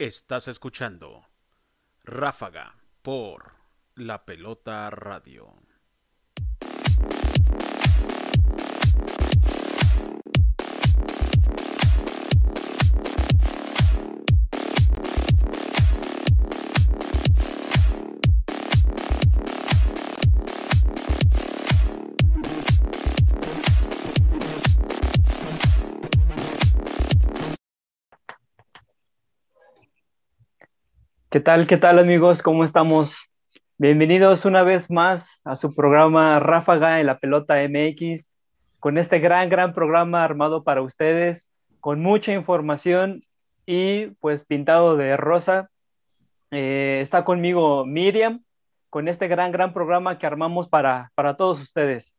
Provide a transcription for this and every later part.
Estás escuchando Ráfaga por La Pelota Radio. ¿Qué tal, qué tal amigos? ¿Cómo estamos? Bienvenidos una vez más a su programa Ráfaga en la Pelota MX, con este gran, gran programa armado para ustedes, con mucha información y pues pintado de rosa. Eh, está conmigo Miriam, con este gran, gran programa que armamos para, para todos ustedes.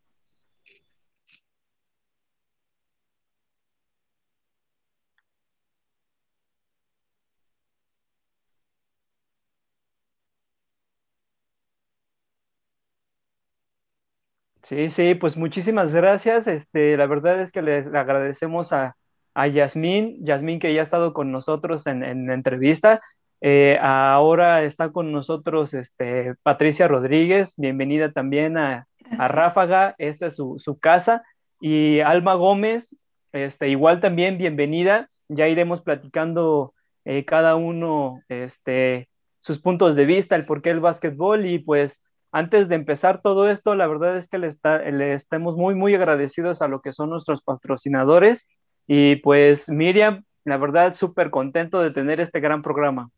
Sí, sí, pues muchísimas gracias. Este, la verdad es que les agradecemos a, a Yasmín, Yasmín que ya ha estado con nosotros en, en la entrevista. Eh, ahora está con nosotros este, Patricia Rodríguez, bienvenida también a, a Ráfaga, esta es su, su, casa. Y Alma Gómez, este, igual también bienvenida. Ya iremos platicando eh, cada uno este, sus puntos de vista, el porqué del básquetbol y pues antes de empezar todo esto, la verdad es que le, está, le estamos muy, muy agradecidos a lo que son nuestros patrocinadores. Y pues Miriam, la verdad, súper contento de tener este gran programa.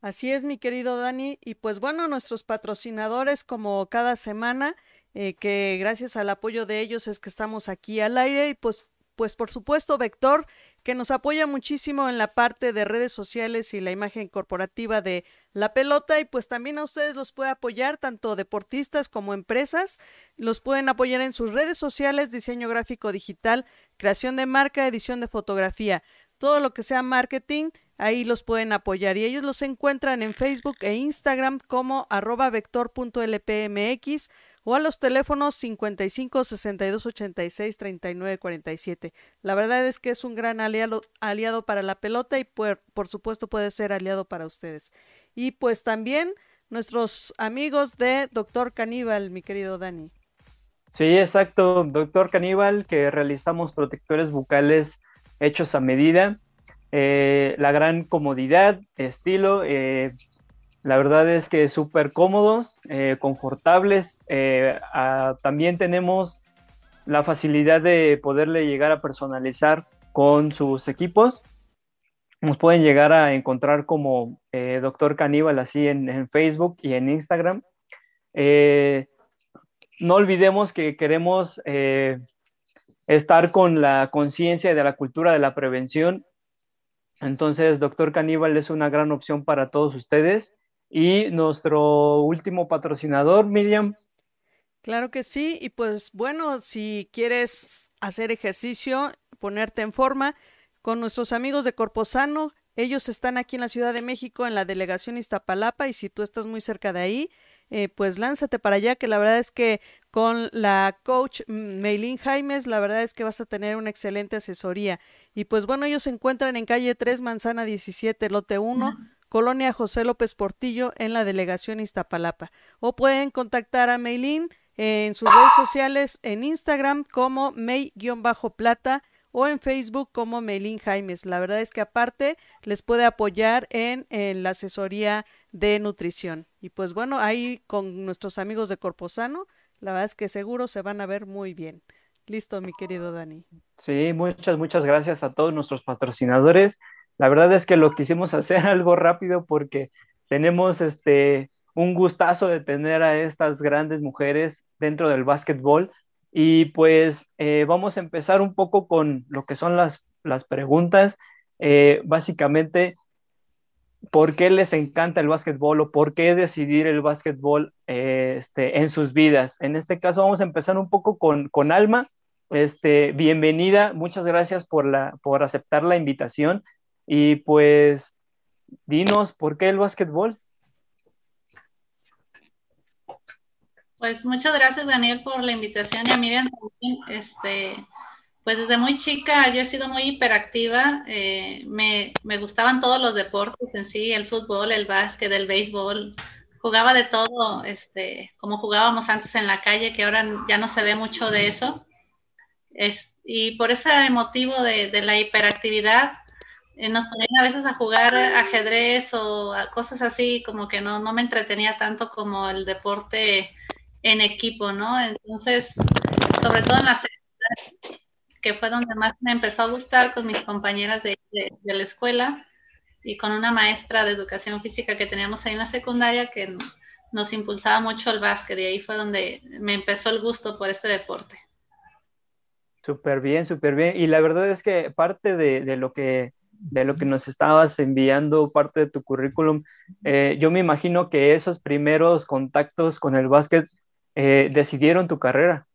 Así es, mi querido Dani. Y pues bueno, nuestros patrocinadores, como cada semana, eh, que gracias al apoyo de ellos es que estamos aquí al aire. Y pues, pues por supuesto, Vector, que nos apoya muchísimo en la parte de redes sociales y la imagen corporativa de la pelota y pues también a ustedes los puede apoyar tanto deportistas como empresas, los pueden apoyar en sus redes sociales, diseño gráfico digital, creación de marca, edición de fotografía, todo lo que sea marketing, ahí los pueden apoyar y ellos los encuentran en Facebook e Instagram como arroba vector.lpmx o a los teléfonos 55 62 86 39 47. La verdad es que es un gran aliado, aliado para la pelota y por, por supuesto puede ser aliado para ustedes. Y pues también nuestros amigos de Doctor Caníbal, mi querido Dani. Sí, exacto, Doctor Caníbal, que realizamos protectores bucales hechos a medida. Eh, la gran comodidad, estilo, eh, la verdad es que súper cómodos, eh, confortables. Eh, también tenemos la facilidad de poderle llegar a personalizar con sus equipos. Nos pueden llegar a encontrar como eh, Doctor Caníbal así en, en, Facebook y en Instagram. No olvidemos que queremos estar con la conciencia de la cultura de la prevención. Entonces, Doctor Caníbal es una gran opción para todos ustedes. Y nuestro último patrocinador, Miriam. Claro que sí, y pues bueno, si quieres hacer ejercicio, ponerte en forma, con nuestros amigos de Corpo Sano, ellos están aquí en la Ciudad de México, en la delegación Iztapalapa, y si tú estás muy cerca de ahí, eh, pues lánzate para allá, que la verdad es que con la coach Meilín Jaimes, la verdad es que vas a tener una excelente asesoría. Y pues bueno, ellos se encuentran en calle 3, manzana 17, lote 1. Colonia José López Portillo en la delegación Iztapalapa. O pueden contactar a Meilín en sus redes sociales en Instagram como May-plata o en Facebook como Meilín Jaimes. La verdad es que aparte les puede apoyar en, en, la asesoría de nutrición. Y pues bueno, ahí con nuestros amigos de Corposano, la verdad es que seguro se van a ver muy bien. Listo, mi querido Dani. Sí, muchas, muchas gracias a todos nuestros patrocinadores. La verdad es que lo quisimos hacer algo rápido porque tenemos este un gustazo de tener a estas grandes mujeres dentro del básquetbol y pues eh, vamos a empezar un poco con lo que son las, las preguntas. Eh, básicamente, ¿por qué les encanta el básquetbol o por qué decidir el básquetbol eh, este, en sus vidas? En este caso vamos a empezar un poco con, con Alma. Este, bienvenida, muchas gracias por, la, por aceptar la invitación. Y pues, dinos, ¿por qué el básquetbol? Pues muchas gracias, Daniel, por la invitación y a Miriam. Este, Pues desde muy chica yo he sido muy hiperactiva, eh, me, me, gustaban todos los deportes en sí, el fútbol, el básquet, el béisbol, jugaba de todo, este, como jugábamos antes en la calle, que ahora ya no se ve mucho de eso. Es, y por ese motivo de, de la hiperactividad, nos ponían a veces a jugar ajedrez o cosas así, como que no, no me entretenía tanto como el deporte en equipo, ¿no? Entonces, sobre todo en la que fue donde más me empezó a gustar con mis compañeras de, la escuela y con una maestra de educación física que teníamos ahí en la secundaria que nos impulsaba mucho el básquet y ahí fue donde me empezó el gusto por este deporte. Súper bien, súper bien. Y la verdad es que parte de, lo que de lo que nos estabas enviando, parte de tu currículum, eh, yo me imagino que esos primeros contactos con el básquet eh, decidieron tu carrera.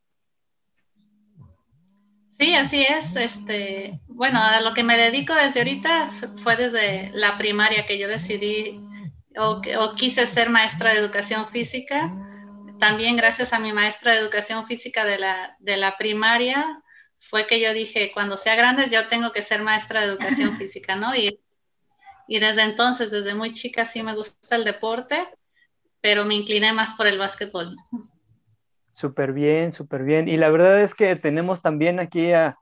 Sí, así es. Este, bueno, a lo que me dedico desde ahorita fue desde la primaria que yo decidí o, o, quise ser maestra de educación física. También gracias a mi maestra de educación física de la, de la primaria fue que yo dije, cuando sea grande yo tengo que ser maestra de educación física, ¿no? Y, y desde entonces, desde muy chica sí me gusta el deporte, pero me incliné más por el básquetbol. Súper bien, súper bien. Y la verdad es que tenemos también aquí a,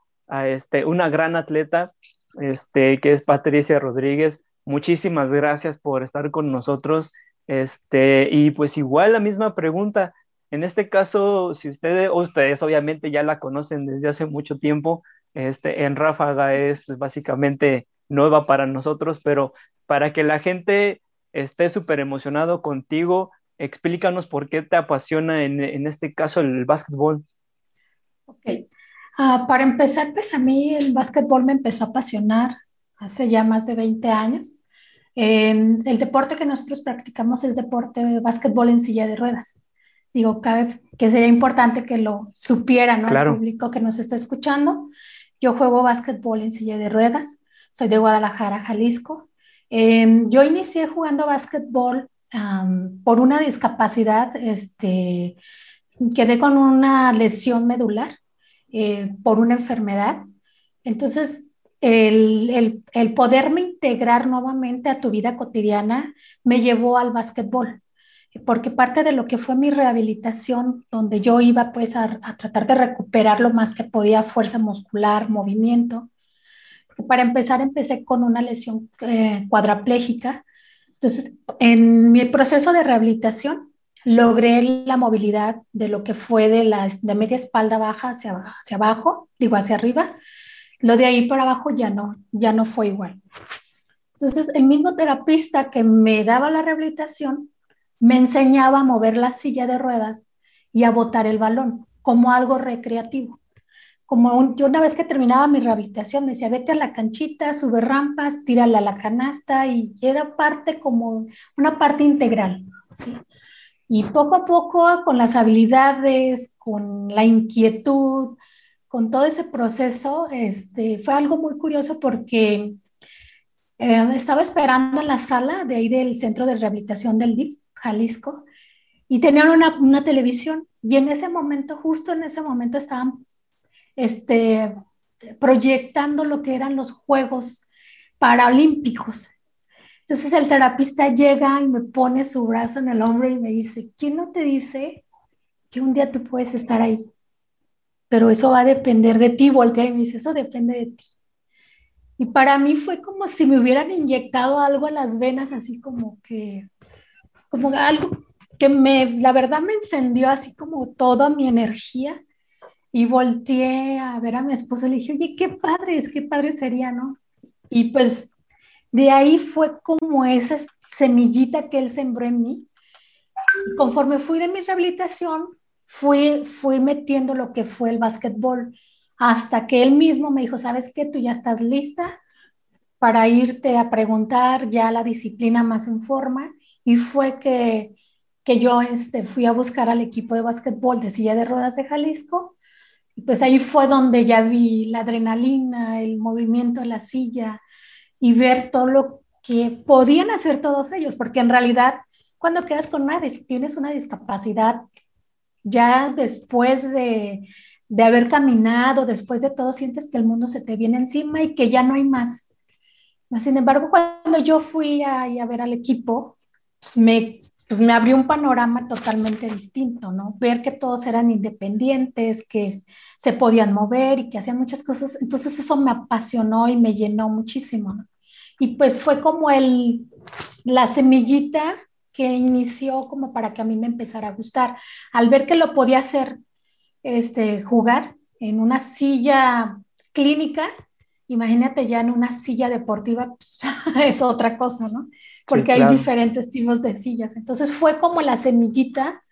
este, una gran atleta, este, que es Patricia Rodríguez. Muchísimas gracias por estar con nosotros. Este, y pues igual la misma pregunta. En este caso, si ustedes, ustedes obviamente ya la conocen desde hace mucho tiempo, este, en Ráfaga es básicamente nueva para nosotros, pero para que la gente esté súper emocionado contigo, explícanos por qué te apasiona en, este caso el básquetbol. Ok. Ah, para empezar, pues a mí el básquetbol me empezó a apasionar hace ya más de 20 años. Em, el deporte que nosotros practicamos es deporte de básquetbol en silla de ruedas. Digo, cabe, que sería importante que lo supiera, ¿no? El público que nos está escuchando. Yo juego básquetbol en silla de ruedas. Soy de Guadalajara, Jalisco. Em, yo inicié jugando básquetbol por una discapacidad, este, quedé con una lesión medular eh, por una enfermedad. Entonces, el, el, el, poderme integrar nuevamente a tu vida cotidiana me llevó al básquetbol, porque parte de lo que fue mi rehabilitación, donde yo iba pues a, tratar de recuperar lo más que podía, fuerza muscular, movimiento. Para empezar, empecé con una lesión eh, cuadraplégica, entonces, en mi proceso de rehabilitación, logré la movilidad de lo que fue de, la, de media espalda baja hacia, hacia abajo, digo hacia arriba. Lo de ahí para abajo ya no, ya no fue igual. Entonces, el mismo terapista que me daba la rehabilitación me enseñaba a mover la silla de ruedas y a botar el balón como algo recreativo como yo una vez que terminaba mi rehabilitación me decía, vete a la canchita, sube rampas, tírala a la canasta y era parte como una parte integral. Y poco a poco con las habilidades, con la inquietud, con todo ese proceso, este, fue algo muy curioso porque eh, estaba esperando en la sala de ahí del Centro de Rehabilitación del DIF, Jalisco, y tenían una, una televisión. Y en ese momento, justo en ese momento, estaban este, proyectando lo que eran los Juegos Paralímpicos. Entonces el terapista llega y me pone su brazo en el hombro y me dice, ¿quién no te dice que un día tú puedes estar ahí? Pero eso va a depender de ti, voltea y me dice, eso depende de ti. Y para mí fue como si me hubieran inyectado algo a las venas, así como que, como algo que me, la verdad me encendió así como toda mi energía y volteé a ver a mi esposo y le dije, oye, qué padres, qué padre sería, ¿no? Y pues de ahí fue como esa semillita que él sembró en mí. Y conforme fui de mi rehabilitación, fui, fui metiendo lo que fue el básquetbol, hasta que él mismo me dijo, ¿sabes qué? Tú ya estás lista para irte a preguntar ya la disciplina más en forma. Y fue que, que yo este, fui a buscar al equipo de básquetbol de silla de ruedas de Jalisco pues ahí fue donde ya vi la adrenalina, el movimiento de la silla y ver todo lo que podían hacer todos ellos, porque en realidad cuando quedas con una, tienes una discapacidad, ya después de, de haber caminado, después de todo sientes que el mundo se te viene encima y que ya no hay más. Sin embargo, cuando yo fui a, a ver al equipo, me, pues me abrió un panorama totalmente distinto, ¿no? Ver que todos eran independientes, que se podían mover y que hacían muchas cosas. Entonces eso me apasionó y me llenó muchísimo. Y pues fue como el, la semillita que inició como para que a mí me empezara a gustar. Al ver que lo podía hacer, este, jugar en una silla clínica, imagínate ya en una silla deportiva, pues, es otra cosa, ¿no? Porque hay diferentes tipos de sillas. Entonces fue como la semillita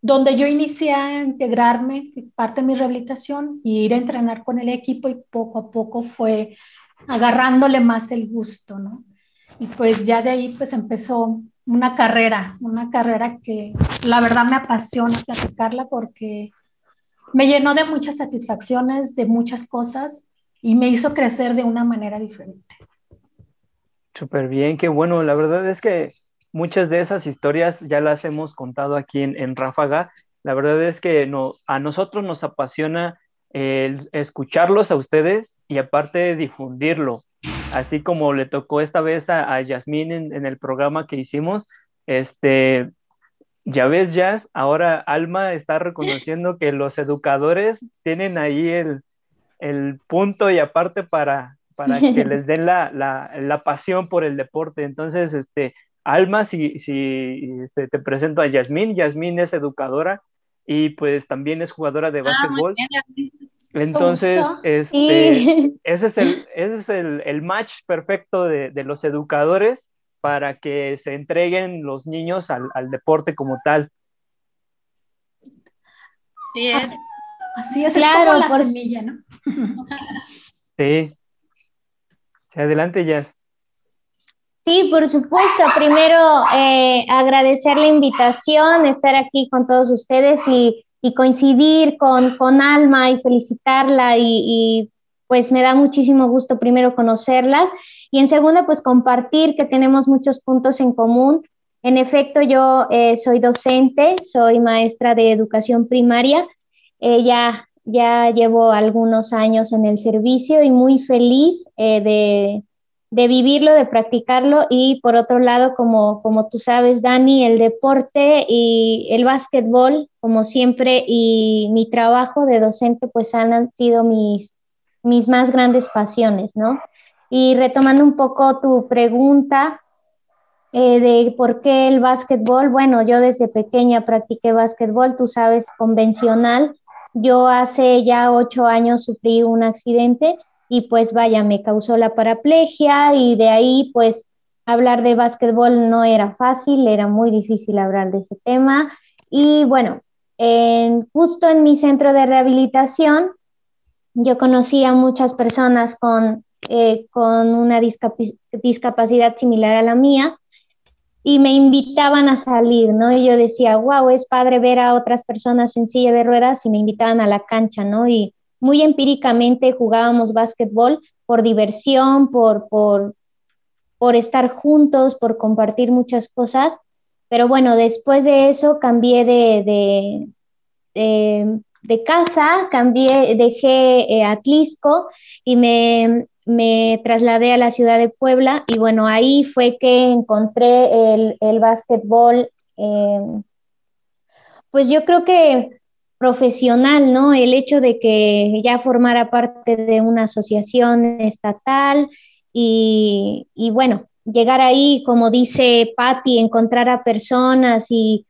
donde yo inicié a integrarme, parte de mi rehabilitación, y ir a entrenar con el equipo y poco a poco fue agarrándole más el gusto, ¿no? Y pues ya de ahí pues empezó una carrera, una carrera que la verdad me apasiona platicarla porque me llenó de muchas satisfacciones, de muchas cosas y me hizo crecer de una manera diferente. Súper bien, qué bueno. La verdad es que muchas de esas historias ya las hemos contado aquí en, en Ráfaga. La verdad es que no, a nosotros nos apasiona el escucharlos a ustedes y aparte difundirlo así como le tocó esta vez a, a Yasmín en, el programa que hicimos, este, ya ves, Jazz, ahora Alma está reconociendo que los educadores tienen ahí el, punto y aparte para, para que les den la, pasión por el deporte. Entonces, este, Alma, si, si este, te presento a Yasmín, Yasmín es educadora y pues también es jugadora de ah, básquetbol. Entonces, este, ese es, el, ese es el, match perfecto de, los educadores para que se entreguen los niños al, deporte como tal. Sí, es. Así es, claro, es como la semilla, ¿no? sí. sí. Adelante, Jazz. Sí, por supuesto. Primero, eh, agradecer la invitación, estar aquí con todos ustedes y y coincidir con, con Alma y felicitarla y, pues me da muchísimo gusto primero conocerlas y en segundo pues compartir que tenemos muchos puntos en común. En efecto, yo eh, soy docente, soy maestra de educación primaria, ya, ya llevo algunos años en el servicio y muy feliz eh, de, de vivirlo, de practicarlo y por otro lado, como, como tú sabes, Dani, el deporte y el básquetbol, como siempre, y mi trabajo de docente, pues han sido mis, mis más grandes pasiones, ¿no? Y retomando un poco tu pregunta eh, de por qué el básquetbol, bueno, yo desde pequeña practiqué básquetbol, tú sabes, convencional. Yo hace ya ocho años sufrí un accidente y pues vaya, me causó la paraplegia y de ahí pues hablar de básquetbol no era fácil, era muy difícil hablar de ese tema. Y bueno, justo en mi centro de rehabilitación, yo conocí a muchas personas con, eh, con una discapacidad similar a la mía y me invitaban a salir, ¿no? Y yo decía, wow, es padre ver a otras personas en silla de ruedas y me invitaban a la cancha, ¿no? Y muy empíricamente jugábamos básquetbol por diversión, por, por, por estar juntos, por compartir muchas cosas. Pero bueno, después de eso cambié de, de, de, casa, cambié, dejé eh, Atlisco y me, me, trasladé a la ciudad de Puebla y bueno, ahí fue que encontré el, el básquetbol. Eh, pues yo creo que profesional, ¿no? El hecho de que ya formara parte de una asociación estatal y, bueno, llegar ahí, como dice Patti, encontrar a personas y,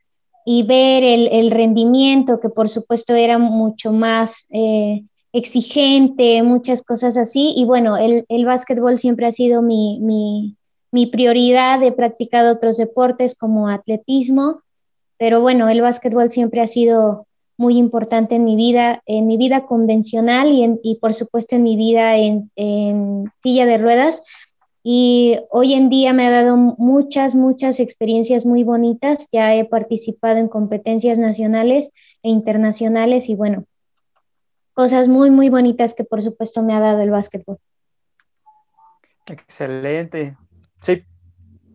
ver el, rendimiento, que por supuesto era mucho más eh, exigente, muchas cosas así. Y bueno, el, el básquetbol siempre ha sido mi, mi, mi prioridad. He practicado otros deportes como atletismo, pero bueno, el básquetbol siempre ha sido muy importante en mi vida, en mi vida convencional y, en, y por supuesto en mi vida en, en, silla de ruedas. Y hoy en día me ha dado muchas, muchas experiencias muy bonitas. Ya he participado en competencias nacionales e internacionales y bueno, cosas muy, muy bonitas que por supuesto me ha dado el básquetbol. Excelente. Sí.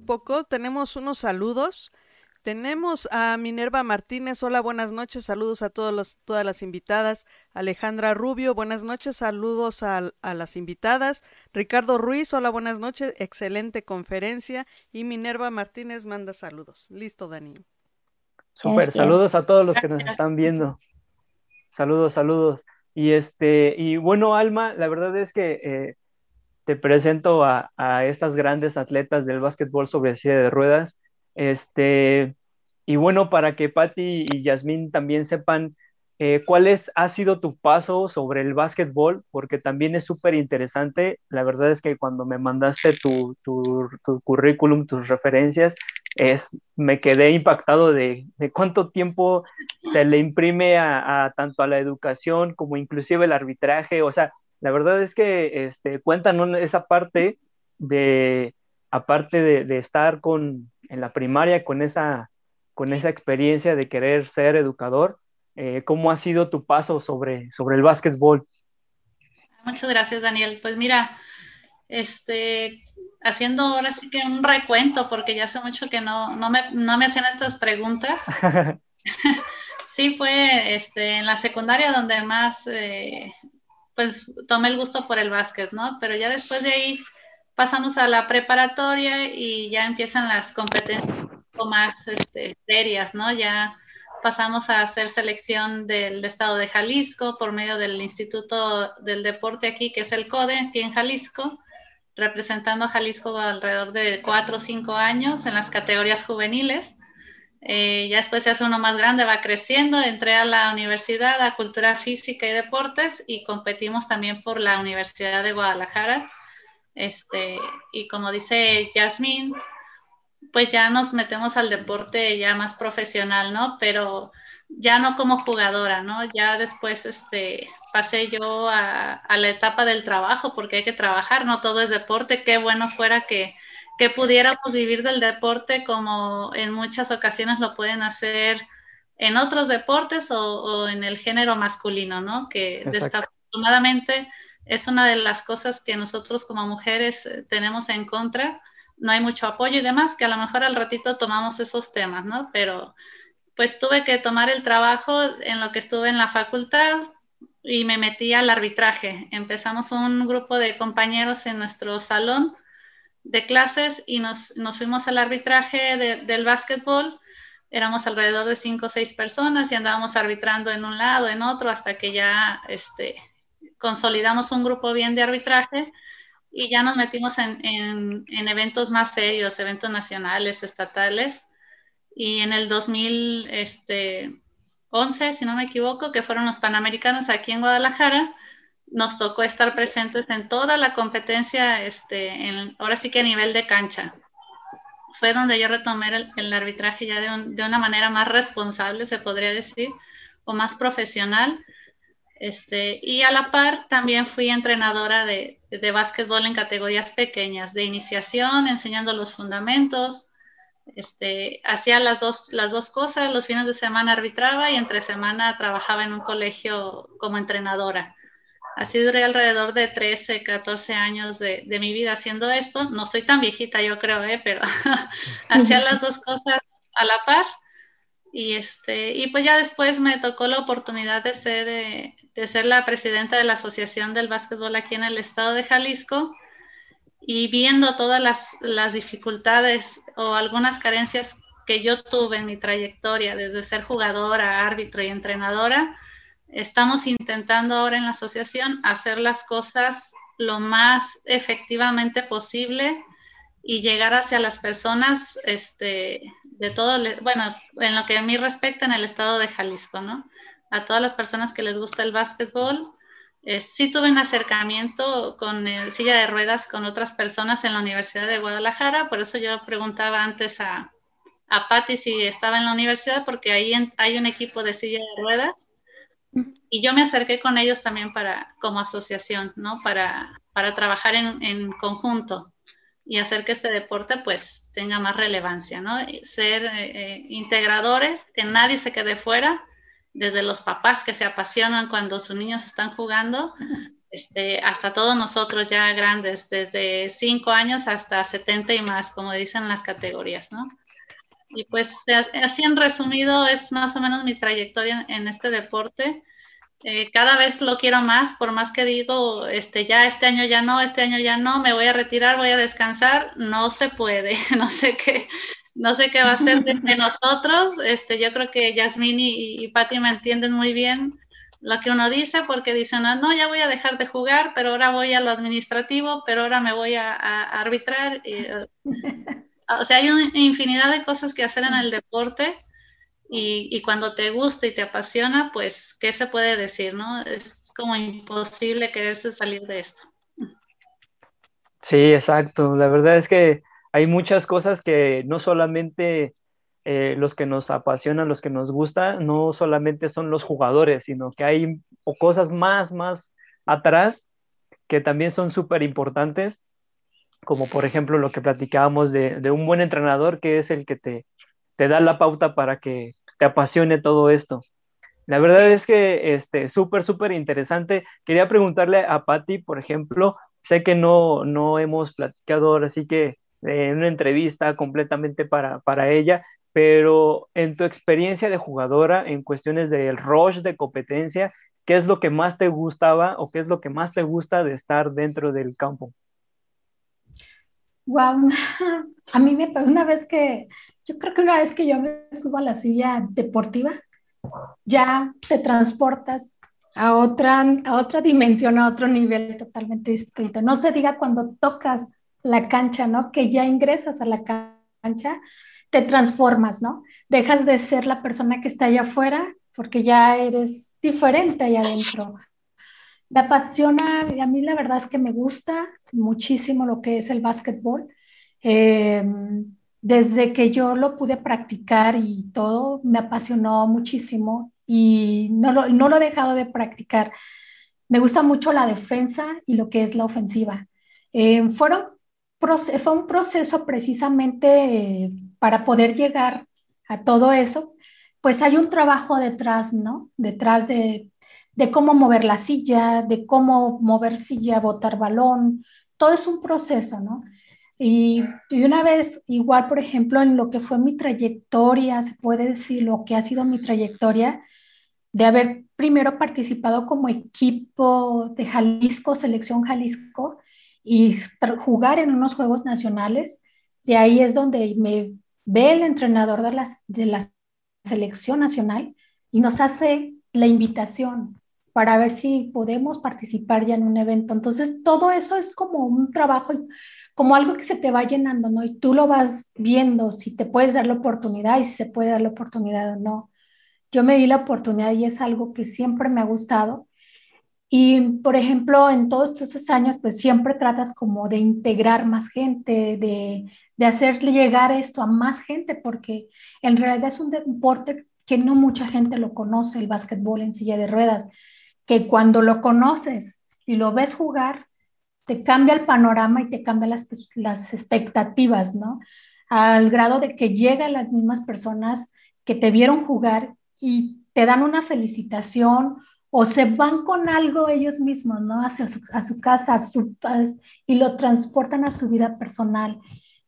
Poco, tenemos unos saludos Tenemos a Minerva Martínez. Hola, buenas noches. Saludos a todos todas las invitadas. Alejandra Rubio, buenas noches. Saludos a, las invitadas. Ricardo Ruiz, hola, buenas noches. Excelente conferencia. Y Minerva Martínez manda saludos. Listo, Dani. Super, saludos a todos los que nos están viendo. Saludos, saludos. Y este, y bueno, Alma, la verdad es que eh, te presento a, estas grandes atletas del básquetbol sobre silla de ruedas este, y bueno, para que Patti y Yasmín también sepan eh, cuál es, ha sido tu paso sobre el básquetbol, porque también es súper interesante. La verdad es que cuando me mandaste tu, tu, currículum, tus referencias, es, me quedé impactado de, de cuánto tiempo se le imprime a, tanto a la educación como inclusive el arbitraje. O sea, la verdad es que este, cuentan esa parte de, aparte de, estar con, en la primaria con esa, con esa experiencia de querer ser educador, eh, ¿cómo ha sido tu paso sobre, sobre el básquetbol? Muchas gracias, Daniel. Pues mira, este, haciendo ahora sí que un recuento, porque ya hace mucho que no, no, me, no me hacían estas preguntas. sí, fue este, en la secundaria donde más, eh, pues, tomé el gusto por el básquet, ¿no? Pero ya después de ahí pasamos a la preparatoria y ya empiezan las competencias más este, serias, ¿no? Ya pasamos a hacer selección del estado de Jalisco por medio del Instituto del Deporte aquí, que es el CODE, aquí en Jalisco, representando a Jalisco alrededor de cuatro o cinco años en las categorías juveniles. Eh, ya después se hace uno más grande, va creciendo. Entré a la Universidad a Cultura Física y Deportes y competimos también por la Universidad de Guadalajara este, y como dice Yasmín, pues ya nos metemos al deporte ya más profesional, ¿no? Pero ya no como jugadora, ¿no? Ya después este, pasé yo a, la etapa del trabajo, porque hay que trabajar, no todo es deporte. Qué bueno fuera que, que pudiéramos vivir del deporte como en muchas ocasiones lo pueden hacer en otros deportes o, o en el género masculino, ¿no? Que desafortunadamente es una de las cosas que nosotros como mujeres eh, tenemos en contra. No hay mucho apoyo y demás, que a lo mejor al ratito tomamos esos temas, ¿no? Pero pues tuve que tomar el trabajo en lo que estuve en la facultad y me metí al arbitraje. Empezamos un grupo de compañeros en nuestro salón de clases y nos, fuimos al arbitraje del básquetbol. Éramos alrededor de cinco o seis personas y andábamos arbitrando en un lado, en otro, hasta que ya este, consolidamos un grupo bien de arbitraje y ya nos metimos en, eventos más serios, eventos nacionales, estatales. Y en el 2011, este, si no me equivoco, que fueron los Panamericanos aquí en Guadalajara, nos tocó estar presentes en toda la competencia, este, en, ahora sí que a nivel de cancha. Fue donde yo retomé el, arbitraje ya de, de, una manera más responsable, se podría decir, o más profesional este, y a la par también fui entrenadora de, de básquetbol en categorías pequeñas, de iniciación, enseñando los fundamentos. Este, hacía las dos, las dos cosas, los fines de semana arbitraba y entre semana trabajaba en un colegio como entrenadora. Así duré alrededor de 13, 14 años de, de mi vida haciendo esto. No soy tan viejita, yo creo, ¿eh? pero hacía las dos cosas a la par. Y, este, y pues ya después me tocó la oportunidad de ser, eh, de ser la presidenta de la Asociación del Básquetbol aquí en el estado de Jalisco y viendo todas las, dificultades o algunas carencias que yo tuve en mi trayectoria desde ser jugadora, árbitro y entrenadora, estamos intentando ahora en la asociación hacer las cosas lo más efectivamente posible y llegar hacia las personas este, de todo, bueno, en lo que a mí respecta en el estado de Jalisco, ¿no? A todas las personas que les gusta el básquetbol. Eh, sí tuve un acercamiento con el silla de ruedas con otras personas en la Universidad de Guadalajara, por eso yo preguntaba antes a, a Patti si estaba en la universidad, porque ahí hay un equipo de silla de ruedas y yo me acerqué con ellos también para, como asociación, ¿no? Para, para trabajar en, en conjunto y hacer que este deporte pues tenga más relevancia, ¿no? Ser eh, eh, integradores, que nadie se quede fuera, desde los papás que se apasionan cuando sus niños están jugando, este, hasta todos nosotros ya grandes, desde 5 años hasta 70 y más, como dicen las categorías, ¿no? y pues así en resumido es más o menos mi trayectoria en, este deporte. Eh, cada vez lo quiero más, por más que digo, este, ya este año ya no, este año ya no, me voy a retirar, voy a descansar, no se puede, no sé qué, no sé qué va a ser de, nosotros. Este, yo creo que Yasmín y, y Patti me entienden muy bien lo que uno dice, porque dicen, ah, no, ya voy a dejar de jugar, pero ahora voy a lo administrativo, pero ahora me voy a, arbitrar. Eh, o sea, hay una infinidad de cosas que hacer en el deporte y, y, cuando te gusta y te apasiona, pues, ¿qué se puede decir, no? Es como imposible quererse salir de esto. Sí, exacto. La verdad es que hay muchas cosas que no solamente eh, los que nos apasionan, los que nos gusta, no solamente son los jugadores, sino que hay cosas más, más atrás que también son súper importantes, como por ejemplo lo que platicábamos de, un buen entrenador que es el que te, te da la pauta para que te apasione todo esto. La verdad es que este súper, súper interesante. Quería preguntarle a Patti, por ejemplo, sé que no, no hemos platicado ahora, así que en una entrevista completamente para, para ella, pero en tu experiencia de jugadora, en cuestiones del rush de competencia, ¿qué es lo que más te gustaba o qué es lo que más te gusta de estar dentro del campo? Wow, a mí me una vez que, yo creo que una vez que yo me subo a la silla deportiva, ya te transportas a otra, a otra dimensión, a otro nivel totalmente distinto. No se diga cuando tocas la cancha, ¿no? Que ya ingresas a la cancha te transformas, ¿no? Dejas de ser la persona que está allá afuera porque ya eres diferente allá adentro. Me apasiona, y a mí la verdad es que me gusta muchísimo lo que es el básquetbol. Em, desde que yo lo pude practicar y todo, me apasionó muchísimo y no lo, no lo he dejado de practicar. Me gusta mucho la defensa y lo que es la ofensiva. Eh, fueron fue un proceso precisamente para poder llegar a todo eso, pues hay un trabajo detrás, ¿no? Detrás de, cómo mover la silla, de cómo mover silla, botar balón, todo es un proceso, ¿no? Y, una vez, igual, por ejemplo, en lo que fue mi trayectoria, se puede decir lo que ha sido mi trayectoria, de haber primero participado como equipo de Jalisco, Selección Jalisco, y jugar en unos Juegos Nacionales. De ahí es donde me ve el entrenador de la, de la selección nacional y nos hace la invitación para ver si podemos participar ya en un evento. Entonces, todo eso es como un trabajo, como algo que se te va llenando, ¿no? Y tú lo vas viendo, si te puedes dar la oportunidad y si se puede dar la oportunidad o no. Yo me di la oportunidad y es algo que siempre me ha gustado y, por ejemplo, en todos esos años, pues siempre tratas como de integrar más gente, de, de hacerle llegar esto a más gente, porque en realidad es un deporte que no mucha gente lo conoce, el básquetbol en silla de ruedas, que cuando lo conoces y lo ves jugar, te cambia el panorama y te cambia las, las expectativas, ¿no? Al grado de que llegan las mismas personas que te vieron jugar y te dan una felicitación o se van con algo ellos mismos, ¿no? Hacia su, a su casa, a su, y lo transportan a su vida personal.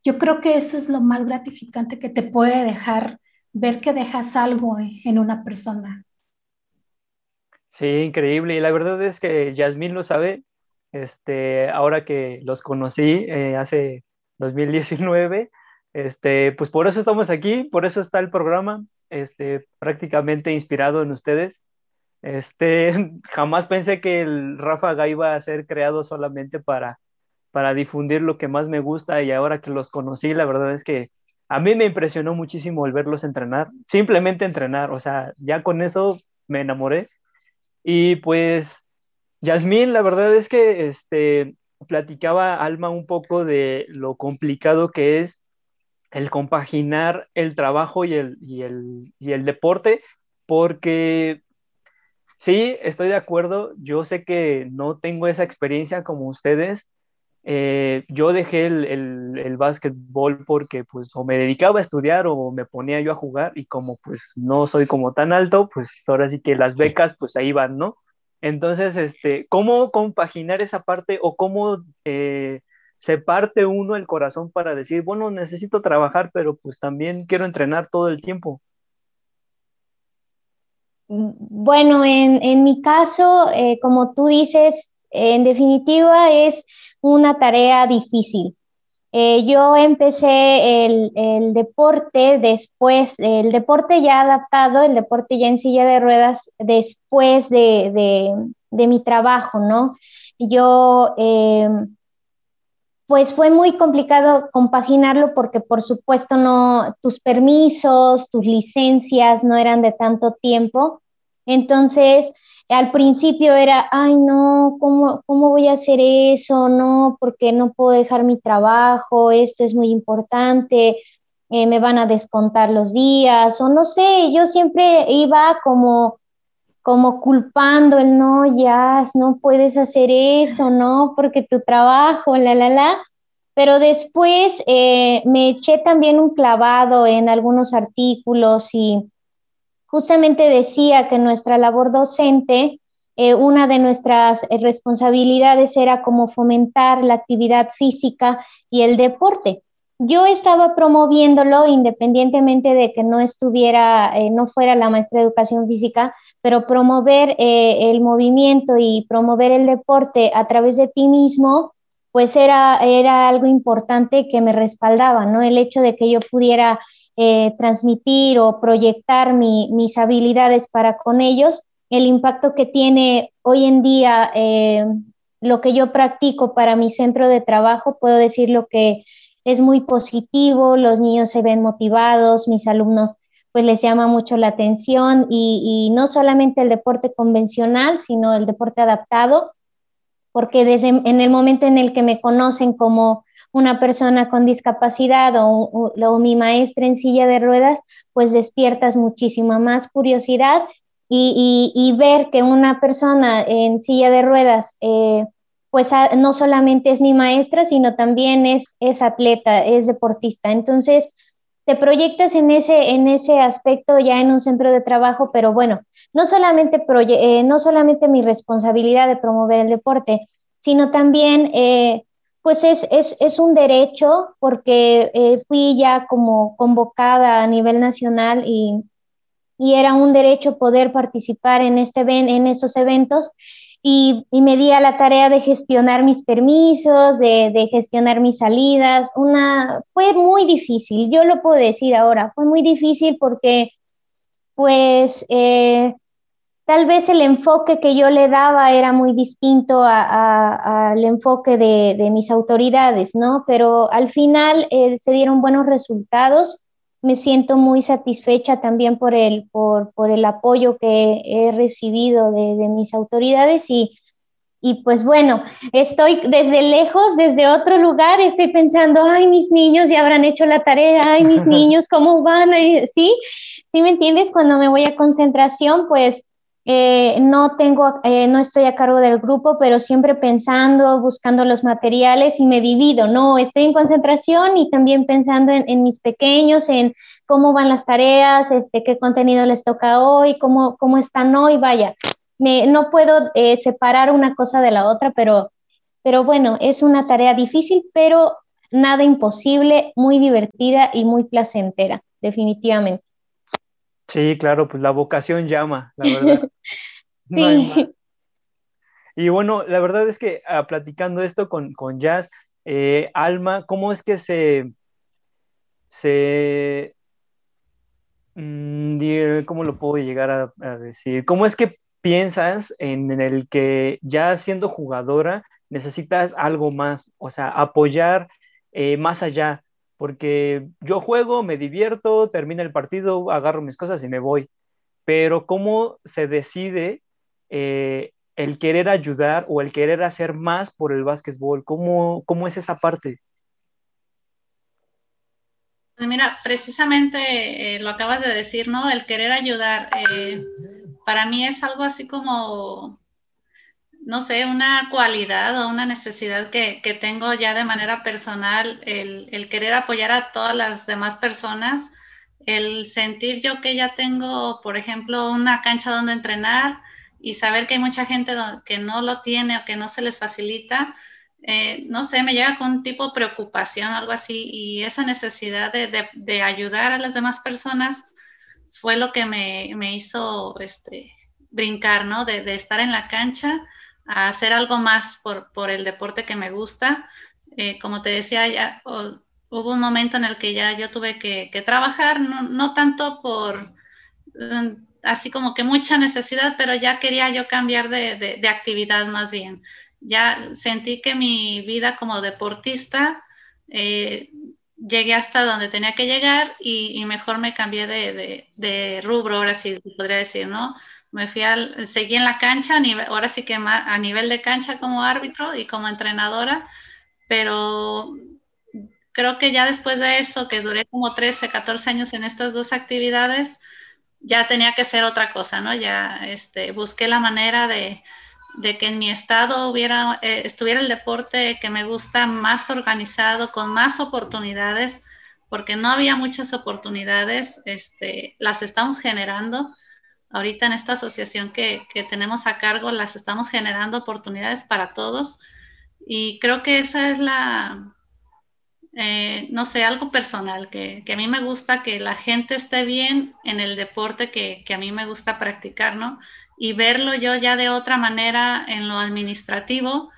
Yo creo que eso es lo más gratificante que te puede dejar ver que dejas algo en una persona. Sí, increíble. Y la verdad es que Yasmín lo sabe. Este, ahora que los conocí eh, hace 2019, este, pues por eso estamos aquí, por eso está el programa, este, prácticamente inspirado en ustedes. Este, jamás pensé que el Ráfaga iba a ser creado solamente para, para difundir lo que más me gusta y ahora que los conocí, la verdad es que a mí me impresionó muchísimo el verlos entrenar, simplemente entrenar, o sea, ya con eso me enamoré. Y pues, Yasmín, la verdad es que este, platicaba Alma un poco de lo complicado que es el compaginar el trabajo y el, y el, y el deporte, porque Sí, estoy de acuerdo. Yo sé que no tengo esa experiencia como ustedes. Eh, yo dejé el, el, el, básquetbol porque pues o me dedicaba a estudiar o me ponía yo a jugar y como pues no soy como tan alto, pues ahora sí que las becas pues ahí van, ¿no? Entonces, este, ¿cómo compaginar esa parte o cómo eh, se parte uno el corazón para decir, bueno, necesito trabajar, pero pues también quiero entrenar todo el tiempo. Bueno, en, mi caso, eh, como tú dices, en definitiva es una tarea difícil. Eh, yo empecé el, deporte después, el deporte ya adaptado, el deporte ya en silla de ruedas después de, mi trabajo, ¿no? Yo, em, pues fue muy complicado compaginarlo porque por supuesto no, tus permisos, tus licencias no eran de tanto tiempo. Entonces, al principio era, ay, no, ¿cómo, ¿cómo voy a hacer eso? No, porque no puedo dejar mi trabajo, esto es muy importante, eh, me van a descontar los días, o no sé, yo siempre iba como como culpando el no, ya, no puedes hacer eso, no, porque tu trabajo, la, la, la. Pero después eh, me eché también un clavado en algunos artículos y justamente decía que nuestra labor docente, eh, una de nuestras eh, responsabilidades era como fomentar la actividad física y el deporte. Yo estaba promoviéndolo independientemente de que no estuviera, eh, no fuera la maestra de educación física, pero promover el movimiento y promover el deporte a través de ti mismo, pues era, era algo importante que me respaldaba, ¿no? El hecho de que yo pudiera eh, transmitir o proyectar mis habilidades para con ellos, el impacto que tiene hoy en día eh, lo que yo practico para mi centro de trabajo, puedo decir lo que es muy positivo, los niños se ven motivados, mis alumnos pues les llama mucho la atención y, y no solamente el deporte convencional, sino el deporte adaptado, porque desde en el momento en el que me conocen como una persona con discapacidad o, mi maestra en silla de ruedas, pues despiertas muchísima más curiosidad y, ver que una persona en silla de ruedas, eh, pues no solamente es mi maestra, sino también es, es atleta, es deportista. Entonces, te proyectas en ese, en ese aspecto ya en un centro de trabajo, pero bueno, no solamente, eh, no solamente mi responsabilidad de promover el deporte, sino también eh, pues es, es, es, un derecho porque eh, fui ya como convocada a nivel nacional y, y, era un derecho poder participar en, este, en estos eventos y, me di la tarea de gestionar mis permisos, de, de, gestionar mis salidas. Una, fue muy difícil, yo lo puedo decir ahora, fue muy difícil porque pues eh, tal vez el enfoque que yo le daba era muy distinto al enfoque de, mis autoridades, ¿no? Pero al final eh, se dieron buenos resultados. Me siento muy satisfecha también por el, por, el apoyo que he recibido de, mis autoridades y, y pues bueno, estoy desde lejos, desde otro lugar, estoy pensando, ay, mis niños ya habrán hecho la tarea, ay, mis niños, ¿cómo van? ¿Sí? ¿Sí me entiendes? Cuando me voy a concentración, pues eh, no tengo, eh, no estoy a cargo del grupo, pero siempre pensando, buscando los materiales y me divido, no, estoy en concentración y también pensando en, mis pequeños, en cómo van las tareas, este, qué contenido les toca hoy, cómo, cómo están hoy, vaya, me, no puedo eh, separar una cosa de la otra, pero, pero bueno, es una tarea difícil, pero nada imposible, muy divertida y muy placentera, definitivamente. Sí, claro, pues la vocación llama, la verdad. sí. Y bueno, la verdad es que ah, platicando esto con, con Jazz, eh, Alma, ¿cómo es que se, se, mm, ¿cómo lo puedo llegar a, decir? ¿Cómo es que piensas en, en, el que ya siendo jugadora necesitas algo más, o sea, apoyar eh, más allá? Porque yo juego, me divierto, termina el partido, agarro mis cosas y me voy. Pero ¿cómo se decide eh, el querer ayudar o el querer hacer más por el básquetbol? ¿Cómo, cómo es esa parte? Pues mira, precisamente eh, lo acabas de decir, ¿no? El querer ayudar. Eh, para mí es algo así como no sé, una cualidad o una necesidad que, tengo ya de manera personal, el, querer apoyar a todas las demás personas, el sentir yo que ya tengo, por ejemplo, una cancha donde entrenar y saber que hay mucha gente que no lo tiene o que no se les facilita, eh, no sé, me llega con un tipo de preocupación, algo así, y esa necesidad de, ayudar a las demás personas fue lo que me, hizo este, brincar, ¿no? De, estar en la cancha a hacer algo más por, el deporte que me gusta. Eh, como te decía, ya hubo un momento en el que ya yo tuve que, trabajar, no, tanto por mm, así como que mucha necesidad, pero ya quería yo cambiar de, de actividad más bien ya sentí que mi vida como deportista eh, llegué hasta donde tenía que llegar y, mejor me cambié de, rubro, ahora sí podría decir, ¿no? Me fui al, seguí en la cancha, ahora sí que a nivel de cancha como árbitro y como entrenadora, pero creo que ya después de eso, que duré como 13, 14 años en estas dos actividades, ya tenía que ser otra cosa, ¿no? Ya este, busqué la manera de, de que en mi estado hubiera, eh, estuviera el deporte que me gusta más organizado, con más oportunidades, porque no había muchas oportunidades, este, las estamos generando. Ahorita en esta asociación que, tenemos a cargo, las estamos generando oportunidades para todos. Y creo que esa es la, eh, no sé, algo personal, que, a mí me gusta que la gente esté bien en el deporte que, que a mí me gusta practicar, ¿no? y verlo yo ya de otra manera en lo administrativo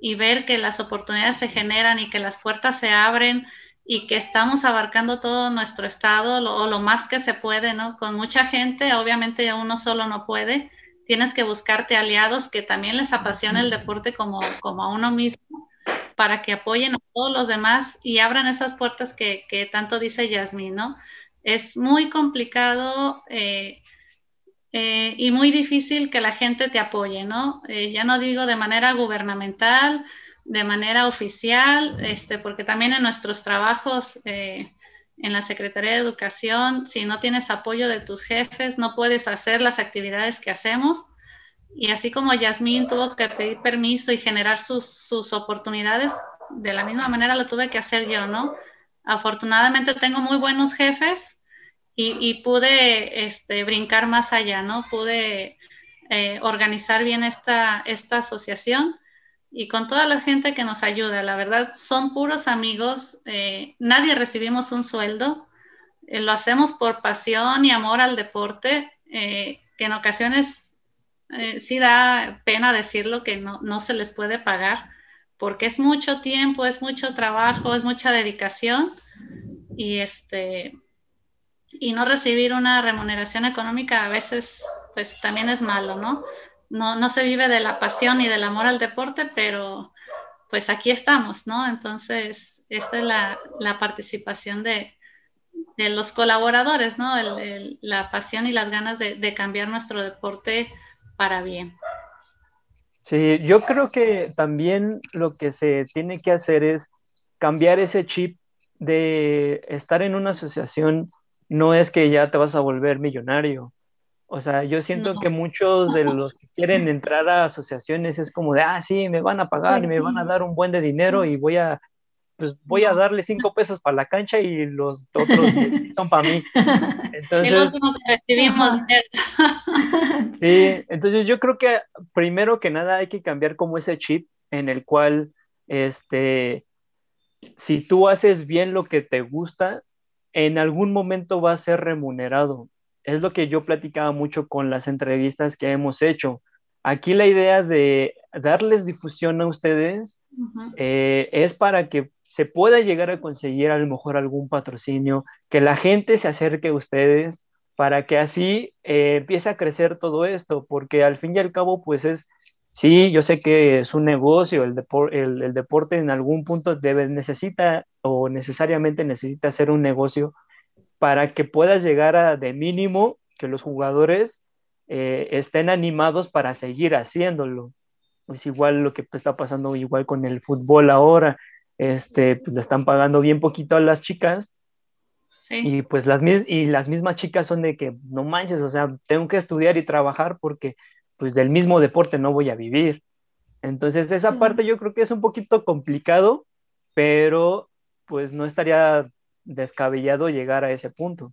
y ver que las oportunidades se generan y que las puertas se abren y que estamos abarcando todo nuestro estado o lo más que se puede, ¿no? Con mucha gente, obviamente uno solo no puede, tienes que buscarte aliados que también les apasione el deporte como, como a uno mismo para que apoyen a todos los demás y abran esas puertas que, que tanto dice Yasmín, ¿no? Es muy complicado eh, eh, y muy difícil que la gente te apoye, ¿no? Eh, ya no digo de manera gubernamental, de manera oficial, este, porque también en nuestros trabajos eh, en la Secretaría de Educación, si no tienes apoyo de tus jefes, no puedes hacer las actividades que hacemos. Y así como Yasmín tuvo que pedir permiso y generar sus, sus oportunidades, de la misma manera lo tuve que hacer yo, ¿no? Afortunadamente tengo muy buenos jefes y, pude este, brincar más allá, ¿no? Pude eh, organizar bien esta, esta asociación y con toda la gente que nos ayuda. La verdad, son puros amigos, eh, nadie recibimos un sueldo, eh, lo hacemos por pasión y amor al deporte, que en ocasiones sí da pena decirlo que no, no se les puede pagar, porque es mucho tiempo, es mucho trabajo, es mucha dedicación y este y no recibir una remuneración económica a veces pues también es malo, ¿no? No, no se vive de la pasión y del amor al deporte, pero pues aquí estamos, ¿no? Entonces, esta es la, la participación de, de, los colaboradores, ¿no? El, la pasión y las ganas de, de, cambiar nuestro deporte para bien. Sí, yo creo que también lo que se tiene que hacer es cambiar ese chip de estar en una asociación no es que ya te vas a volver millonario. O sea, yo siento que muchos de los que quieren entrar a asociaciones es como de, ah, sí, me van a pagar y me van a dar un buen de dinero y voy a, pues voy a darle cinco pesos para la cancha y los otros son para mí. Entonces, recibimos. sí, entonces yo creo que primero que nada hay que cambiar como ese chip en el cual, este, si tú haces bien lo que te gusta, en algún momento va a ser remunerado. Es lo que yo platicaba mucho con las entrevistas que hemos hecho. Aquí la idea de darles difusión a ustedes eh, es para que se pueda llegar a conseguir a lo mejor algún patrocinio, que la gente se acerque a ustedes para que así eh, empiece a crecer todo esto, porque al fin y al cabo, pues es Sí, yo sé que es un negocio, el, el, deporte en algún punto debe, necesita o necesariamente necesita ser un negocio para que puedas llegar a de mínimo que los jugadores eh, estén animados para seguir haciéndolo. Es igual lo que está pasando igual con el fútbol ahora, este, pues le están pagando bien poquito a las chicas Sí. Y pues las, y las mismas chicas son de que no manches, o sea, tengo que estudiar y trabajar porque pues del mismo deporte no voy a vivir. Entonces esa parte yo creo que es un poquito complicado, pero pues no estaría descabellado llegar a ese punto.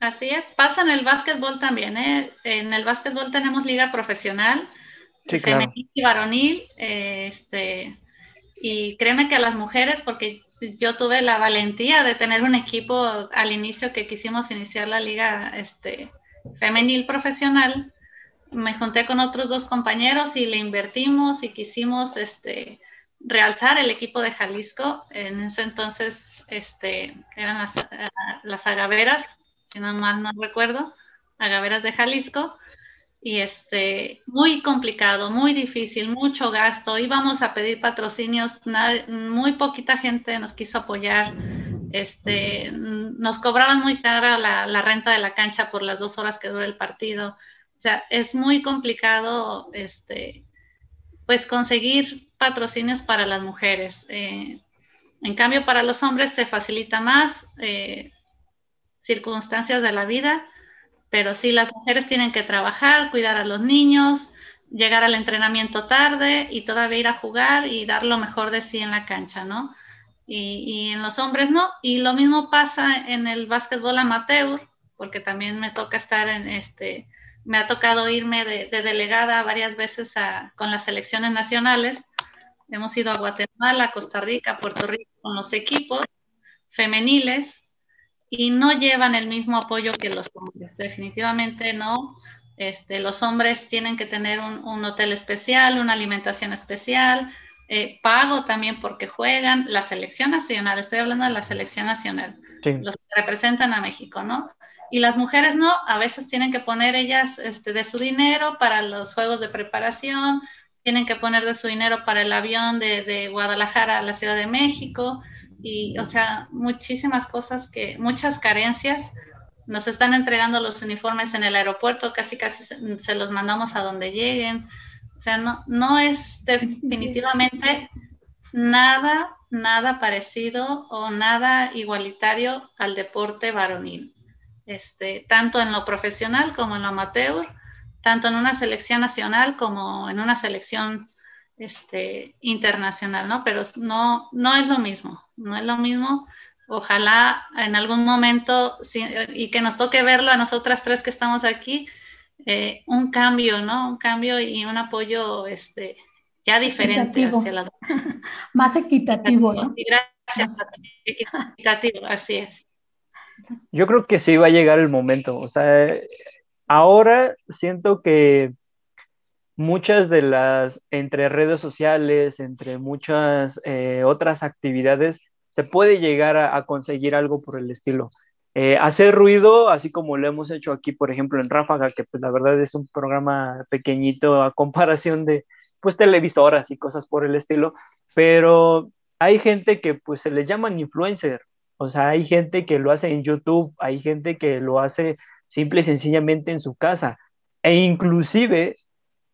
Así es, pasa en el básquetbol también. ¿eh? En el básquetbol tenemos liga profesional. femenil y varonil. este, y créeme que a las mujeres, porque yo tuve la valentía de tener un equipo al inicio que quisimos iniciar la liga este, femenil profesional. Me junté con otros dos compañeros y le invertimos y quisimos este, realzar el equipo de Jalisco. En ese entonces este, eran las, las agaveras, si no mal no recuerdo, agaveras de Jalisco y este, muy complicado, muy difícil, mucho gasto. Íbamos a pedir patrocinios, muy poquita gente nos quiso apoyar. Este, nos cobraban muy cara la, la, renta de la cancha por las dos horas que dura el partido. O sea, es muy complicado, este, pues conseguir patrocinios para las mujeres. Eh, en cambio, para los hombres se facilita más eh, circunstancias de la vida pero sí, las mujeres tienen que trabajar, cuidar a los niños, llegar al entrenamiento tarde y todavía ir a jugar y dar lo mejor de sí en la cancha, ¿no? Y, en los hombres no. Y lo mismo pasa en el básquetbol amateur, porque también me toca estar en este, me ha tocado irme de, delegada varias veces con las selecciones nacionales. Hemos ido a Guatemala, Costa Rica, Puerto Rico con los equipos femeniles y no llevan el mismo apoyo que los hombres, definitivamente no. Este, los hombres tienen que tener un, hotel especial, una alimentación especial, eh, pago también porque juegan la selección nacional, estoy hablando de la selección nacional, los que representan a México, ¿no? Y las mujeres no, a veces tienen que poner ellas este, de su dinero para los juegos de preparación, tienen que poner de su dinero para el avión de, Guadalajara a la Ciudad de México, y, o sea, muchísimas cosas que, muchas carencias. Nos están entregando los uniformes en el aeropuerto, casi casi se, los mandamos a donde lleguen. O sea, no, no es definitivamente nada, nada parecido o nada igualitario al deporte varonil. Este, tanto en lo profesional como en lo amateur, tanto en una selección nacional como en una selección este, internacional, ¿no? Pero no, no es lo mismo, no es lo mismo. Ojalá en algún momento, y que nos toque verlo a nosotras tres que estamos aquí, eh, un cambio, ¿no? Un cambio y un apoyo este, ya diferente hacia la... Más equitativo, ¿no? Gracias, equitativo, así es. Yo creo que sí va a llegar el momento, o sea, ahora siento que muchas de las, entre redes sociales, entre muchas eh, otras actividades, se puede llegar a, conseguir algo por el estilo. Eh, hacer ruido, así como lo hemos hecho aquí, por ejemplo, en Ráfaga, que pues la verdad es un programa pequeñito a comparación de pues televisoras y cosas por el estilo, pero hay gente que pues se le llaman influencer, o sea, hay gente que lo hace en YouTube, hay gente que lo hace simple y sencillamente en su casa, e inclusive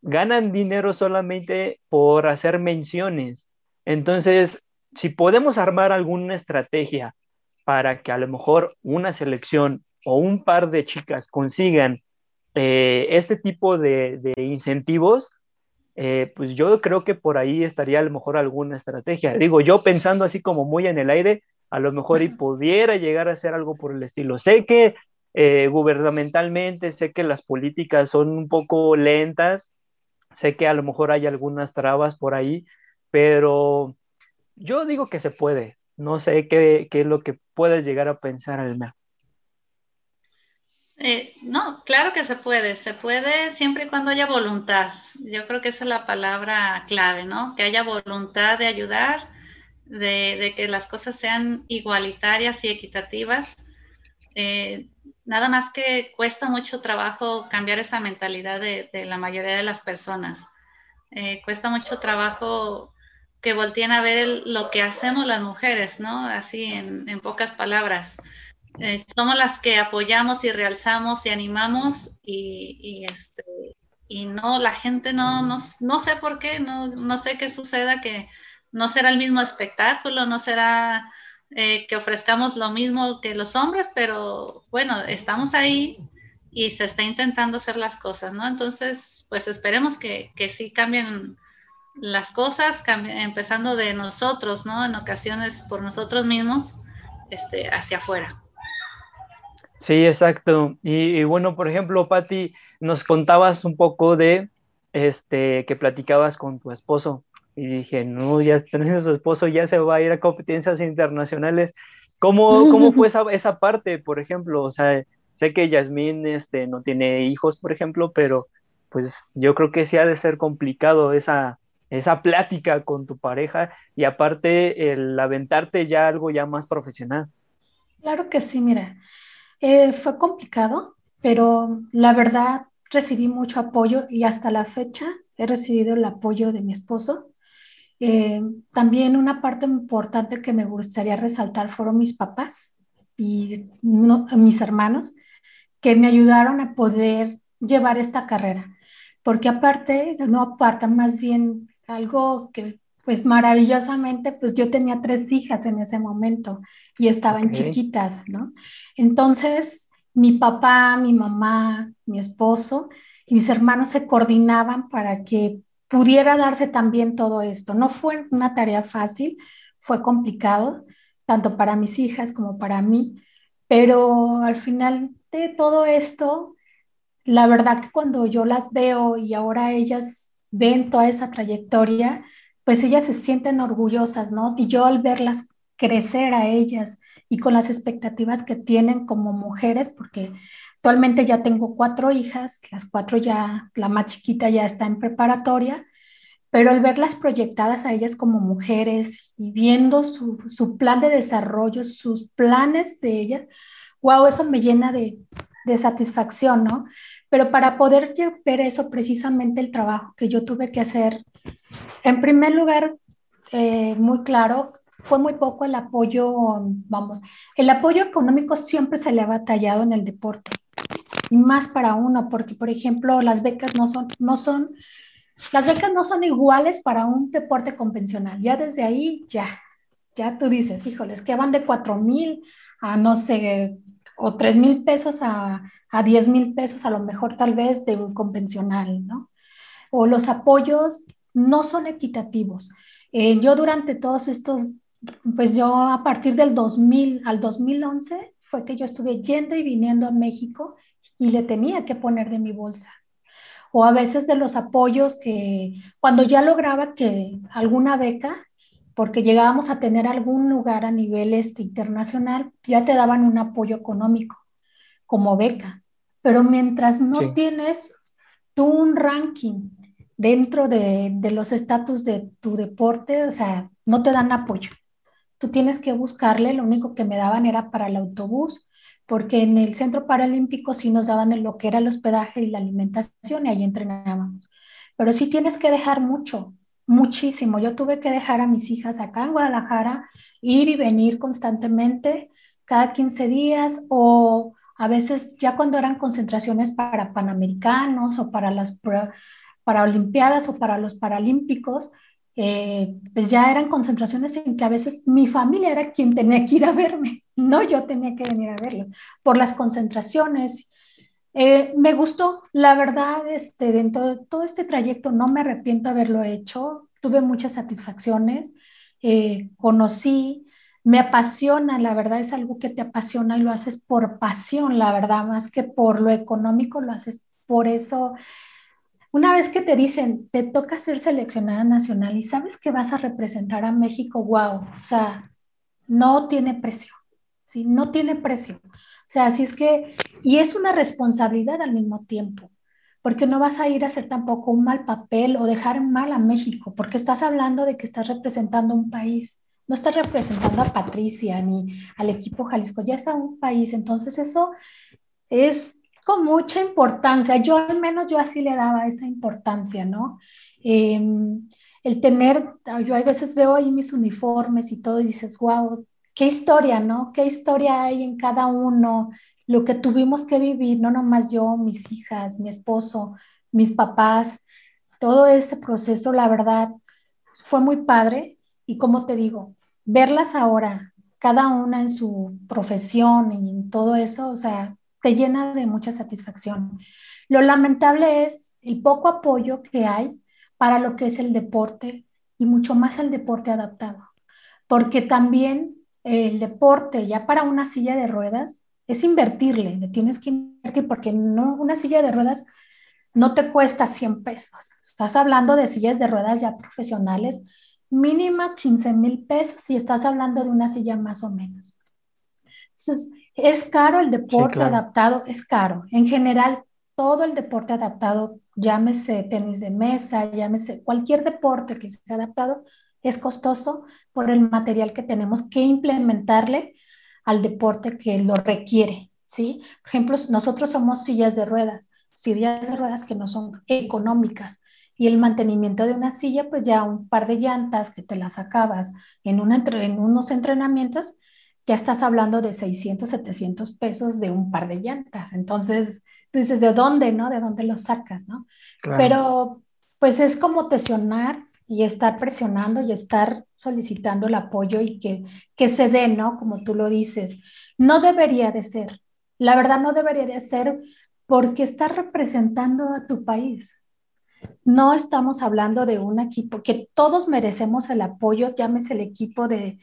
ganan dinero solamente por hacer menciones. Entonces, si podemos armar alguna estrategia para que a lo mejor una selección o un par de chicas consigan eh, este tipo de, incentivos, eh, pues yo creo que por ahí estaría a lo mejor alguna estrategia. Digo, yo pensando así como muy en el aire, a lo mejor y pudiera llegar a hacer algo por el estilo. Sé que eh, gubernamentalmente, sé que las políticas son un poco lentas, Sé que a lo mejor hay algunas trabas por ahí, pero yo digo que se puede. No sé qué, es lo que puedes llegar a pensar, Alma. Eh, no, claro que se puede, se puede siempre y cuando haya voluntad. Yo creo que esa es la palabra clave, ¿no? Que haya voluntad de ayudar, de, que las cosas sean igualitarias y equitativas. Eh, Nada más que cuesta mucho trabajo cambiar esa mentalidad de, la mayoría de las personas. Eh, cuesta mucho trabajo que volteen a ver lo que hacemos las mujeres, ¿no? Así en, pocas palabras. Eh, somos las que apoyamos y realzamos y animamos y, este, y no, la gente no, no, no sé por qué, no, no sé qué suceda, que no será el mismo espectáculo, no será eh, que ofrezcamos lo mismo que los hombres, pero bueno, estamos ahí y se está intentando hacer las cosas, ¿no? Entonces, pues esperemos que, que sí cambien las cosas, empezando de nosotros, ¿no? En ocasiones por nosotros mismos, este, hacia afuera. Sí, exacto. Y, bueno, por ejemplo, Patti, nos contabas un poco de este, que platicabas con tu esposo. Y dije, no, ya teniendo su esposo, ya se va a ir a competencias internacionales. ¿Cómo, cómo fue esa, esa parte, por ejemplo? O sea, sé que Yasmín este, no tiene hijos, por ejemplo, pero pues yo creo que sí ha de ser complicado esa, esa plática con tu pareja y aparte el aventarte ya algo ya más profesional. Claro que sí, mira, eh, fue complicado, pero la verdad recibí mucho apoyo y hasta la fecha he recibido el apoyo de mi esposo. Eh, también una parte importante que me gustaría resaltar fueron mis papás y mis hermanos que me ayudaron a poder llevar esta carrera. Porque aparte, no aparte, más bien algo que pues maravillosamente, pues yo tenía tres hijas en ese momento y estaban chiquitas, ¿no? Entonces, mi papá, mi mamá, mi esposo y mis hermanos se coordinaban para que pudiera darse también todo esto. No fue una tarea fácil, fue complicado, tanto para mis hijas como para mí, pero al final de todo esto, la verdad que cuando yo las veo y ahora ellas ven toda esa trayectoria, pues ellas se sienten orgullosas, ¿no? Y yo al verlas crecer a ellas y con las expectativas que tienen como mujeres, porque actualmente ya tengo cuatro hijas, las cuatro ya, la más chiquita ya está en preparatoria, pero al verlas proyectadas a ellas como mujeres y viendo su, su plan de desarrollo, sus planes de ellas, wow, eso me llena de, de satisfacción, ¿no? Pero para poder ver eso, precisamente el trabajo que yo tuve que hacer, en primer lugar, eh, muy claro, fue muy poco el apoyo, vamos, el apoyo económico siempre se le ha batallado en el deporte, y más para uno, porque por ejemplo las becas no son, no son, las becas no son iguales para un deporte convencional, ya desde ahí, ya, ya tú dices, híjoles, que van de 4 mil a no sé, o 3 mil pesos a, a 10 mil pesos, a lo mejor tal vez de un convencional, ¿no? O los apoyos no son equitativos. Eh, yo durante todos estos, pues yo a partir del 2000 al 2011 fue que yo estuve yendo y viniendo a México y le tenía que poner de mi bolsa. O a veces de los apoyos que cuando ya lograba que alguna beca, porque llegábamos a tener algún lugar a nivel este, internacional, ya te daban un apoyo económico como beca. Pero mientras no tienes tú un ranking dentro de, de los estatus de tu deporte, o sea, no te dan apoyo. Tú tienes que buscarle, lo único que me daban era para el autobús, porque en el Centro Paralímpico sí nos daban lo que era el hospedaje y la alimentación y ahí entrenábamos. Pero sí tienes que dejar mucho, muchísimo. Yo tuve que dejar a mis hijas acá en Guadalajara, ir y venir constantemente cada 15 días o a veces ya cuando eran concentraciones para panamericanos o para las para olimpiadas o para los paralímpicos, eh, pues ya eran concentraciones en que a veces mi familia era quien tenía que ir a verme, no yo tenía que venir a verlo, por las concentraciones eh, me gustó, la verdad, este, dentro de todo este trayecto no me arrepiento de haberlo hecho, tuve muchas satisfacciones, eh, conocí, me apasiona, la verdad es algo que te apasiona y lo haces por pasión, la verdad, más que por lo económico, lo haces por eso. Una vez que te dicen, te toca ser seleccionada nacional y sabes que vas a representar a México, wow, o sea, no tiene precio, ¿sí? No tiene precio. O sea, así es que, y es una responsabilidad al mismo tiempo, porque no vas a ir a hacer tampoco un mal papel o dejar mal a México, porque estás hablando de que estás representando un país, no estás representando a Patricia ni al equipo Jalisco, ya es un país, entonces eso es con mucha importancia, yo al menos yo así le daba esa importancia, ¿no? Em, el tener, yo a veces veo ahí mis uniformes y todo y dices, wow, qué historia, ¿no? Qué historia hay en cada uno, lo que tuvimos que vivir, no nomás yo, mis hijas, mi esposo, mis papás, todo ese proceso, la verdad, fue muy padre y como te digo, verlas ahora, cada una en su profesión y en todo eso, o sea, te llena de mucha satisfacción. Lo lamentable es el poco apoyo que hay para lo que es el deporte y mucho más el deporte adaptado, porque también el deporte ya para una silla de ruedas es invertirle, le tienes que invertir porque no una silla de ruedas no te cuesta 100 pesos. Estás hablando de sillas de ruedas ya profesionales, mínima 15 mil pesos y estás hablando de una silla más o menos. Entonces, es caro el deporte adaptado, es caro. En general, todo el deporte adaptado, llámese tenis de mesa, llámese cualquier deporte que sea adaptado, es costoso por el material que tenemos que implementarle al deporte que lo requiere, ¿sí? Por ejemplo, nosotros somos sillas de ruedas, sillas de ruedas que no son económicas, y el mantenimiento de una silla, pues ya un par de llantas que te las acabas en, en unos entrenamientos, ya estás hablando de 600, 700 pesos de un par de llantas. Entonces, tú dices, ¿de dónde, no? ¿De dónde lo sacas, no? Pero, pues es como tensionar y estar presionando y estar solicitando el apoyo y que, que se dé, ¿no? Como tú lo dices. No debería de ser. La verdad no debería de ser porque estás representando a tu país. No estamos hablando de un equipo que todos merecemos el apoyo, llámese el equipo de,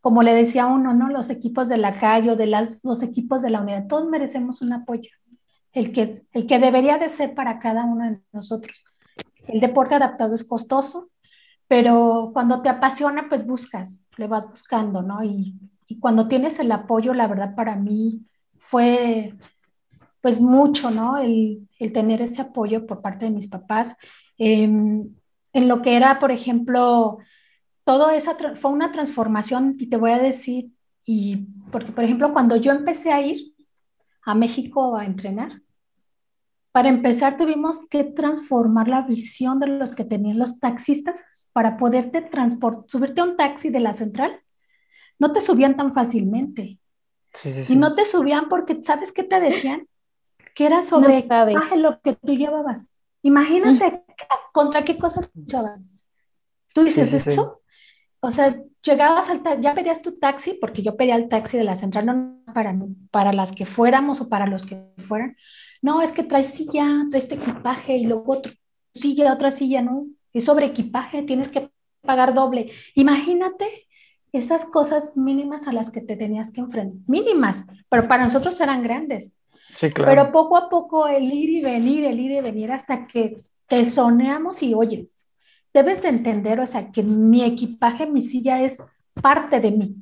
como le decía uno, ¿no? Los equipos de la calle o de las, los equipos de la unidad, todos merecemos un apoyo, el que, el que debería de ser para cada uno de nosotros. El deporte adaptado es costoso, pero cuando te apasiona, pues buscas, le vas buscando, ¿no? Y, y cuando tienes el apoyo, la verdad para mí fue pues mucho, ¿no? El, el tener ese apoyo por parte de mis papás. Em, en lo que era, por ejemplo, todo esa fue una transformación y te voy a decir, y porque por ejemplo cuando yo empecé a ir a México a entrenar, para empezar tuvimos que transformar la visión de los que tenían los taxistas para poderte transportar, subirte a un taxi de la central, no te subían tan fácilmente. Y no te subían porque, ¿sabes qué te decían? que era sobre lo que tú llevabas. Imagínate mm. contra qué cosas luchabas. Tú dices eso. O sea, llegabas al ya pedías tu taxi, porque yo pedía el taxi de la central, no para, para las que fuéramos o para los que fueran. No, es que traes silla, traes tu equipaje y luego otra silla, otra silla, ¿no? Es sobre equipaje, tienes que pagar doble. Imagínate esas cosas mínimas a las que te tenías que enfrentar. Mínimas, pero para nosotros eran grandes. Pero poco a poco el ir y venir, el ir y venir hasta que te soneamos y oyes, debes de entender, o sea, que mi equipaje, mi silla es parte de mí.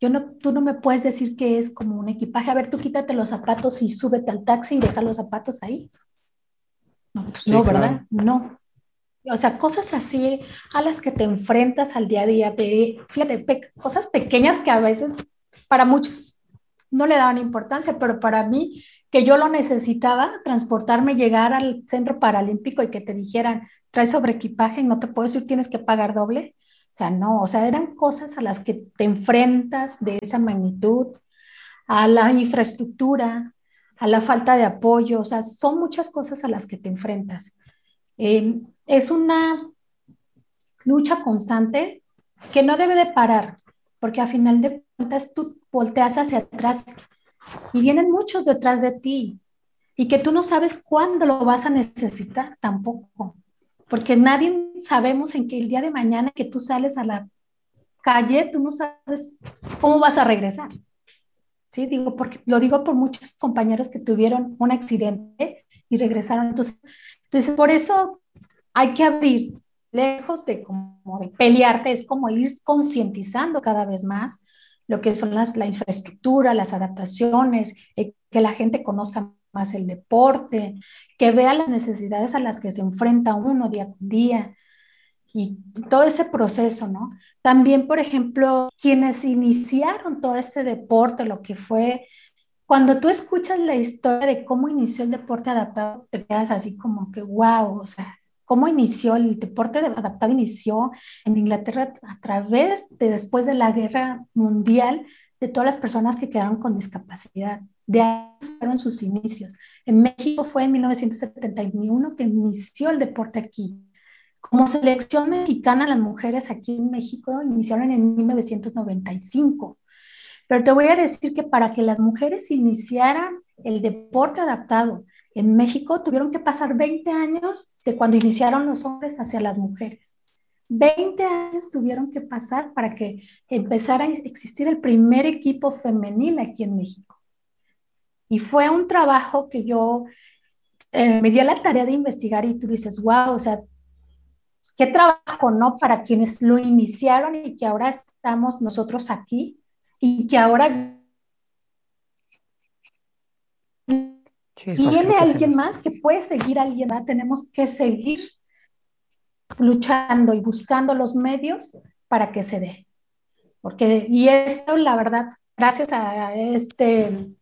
Yo no, tú no me puedes decir que es como un equipaje. A ver, tú quítate los zapatos y súbete al taxi y deja los zapatos ahí. No, pues no, ¿verdad? No. O sea, cosas así a las que te enfrentas al día a día, fíjate, cosas pequeñas que a veces para muchos no le daban importancia, pero para mí, que yo lo necesitaba, transportarme, llegar al centro paralímpico y que te dijeran, trae sobre equipaje no te puedo decir, tienes que pagar doble. O sea, no, o sea, eran cosas a las que te enfrentas de esa magnitud, a la infraestructura, a la falta de apoyo, o sea, son muchas cosas a las que te enfrentas. Eh, es una lucha constante que no debe de parar, porque a final de cuentas tú volteas hacia atrás y vienen muchos detrás de ti y que tú no sabes cuándo lo vas a necesitar tampoco, porque nadie sabemos en que el día de mañana que tú sales a la calle, tú no sabes cómo vas a regresar. Sí, digo, porque lo digo por muchos compañeros que tuvieron un accidente y regresaron. Entonces, entonces por eso hay que abrir, lejos de como de pelearte, es como ir concientizando cada vez más lo que son las, la infraestructura, las adaptaciones, eh, que la gente conozca más el deporte, que vea las necesidades a las que se enfrenta uno día con día y todo ese proceso, ¿no? También, por ejemplo, quienes iniciaron todo este deporte, lo que fue, cuando tú escuchas la historia de cómo inició el deporte adaptado, te quedas así como que, wow, o sea, cómo inició el deporte adaptado, inició en Inglaterra a través de después de la guerra mundial de todas las personas que quedaron con discapacidad. De ahí fueron sus inicios. En México fue en 1971 que inició el deporte aquí. Como selección mexicana, las mujeres aquí en México iniciaron en 1995. Pero te voy a decir que para que las mujeres iniciaran el deporte adaptado en México tuvieron que pasar 20 años de cuando iniciaron los hombres hacia las mujeres. 20 años tuvieron que pasar para que empezara a existir el primer equipo femenil aquí en México. Y fue un trabajo que yo eh, me dio la tarea de investigar y tú dices, wow, o sea, qué trabajo, ¿no? Para quienes lo iniciaron y que ahora estamos nosotros aquí y que ahora viene alguien más que puede seguir a alguien más. Tenemos que seguir luchando y buscando los medios para que se dé. Porque, y esto, la verdad, gracias a este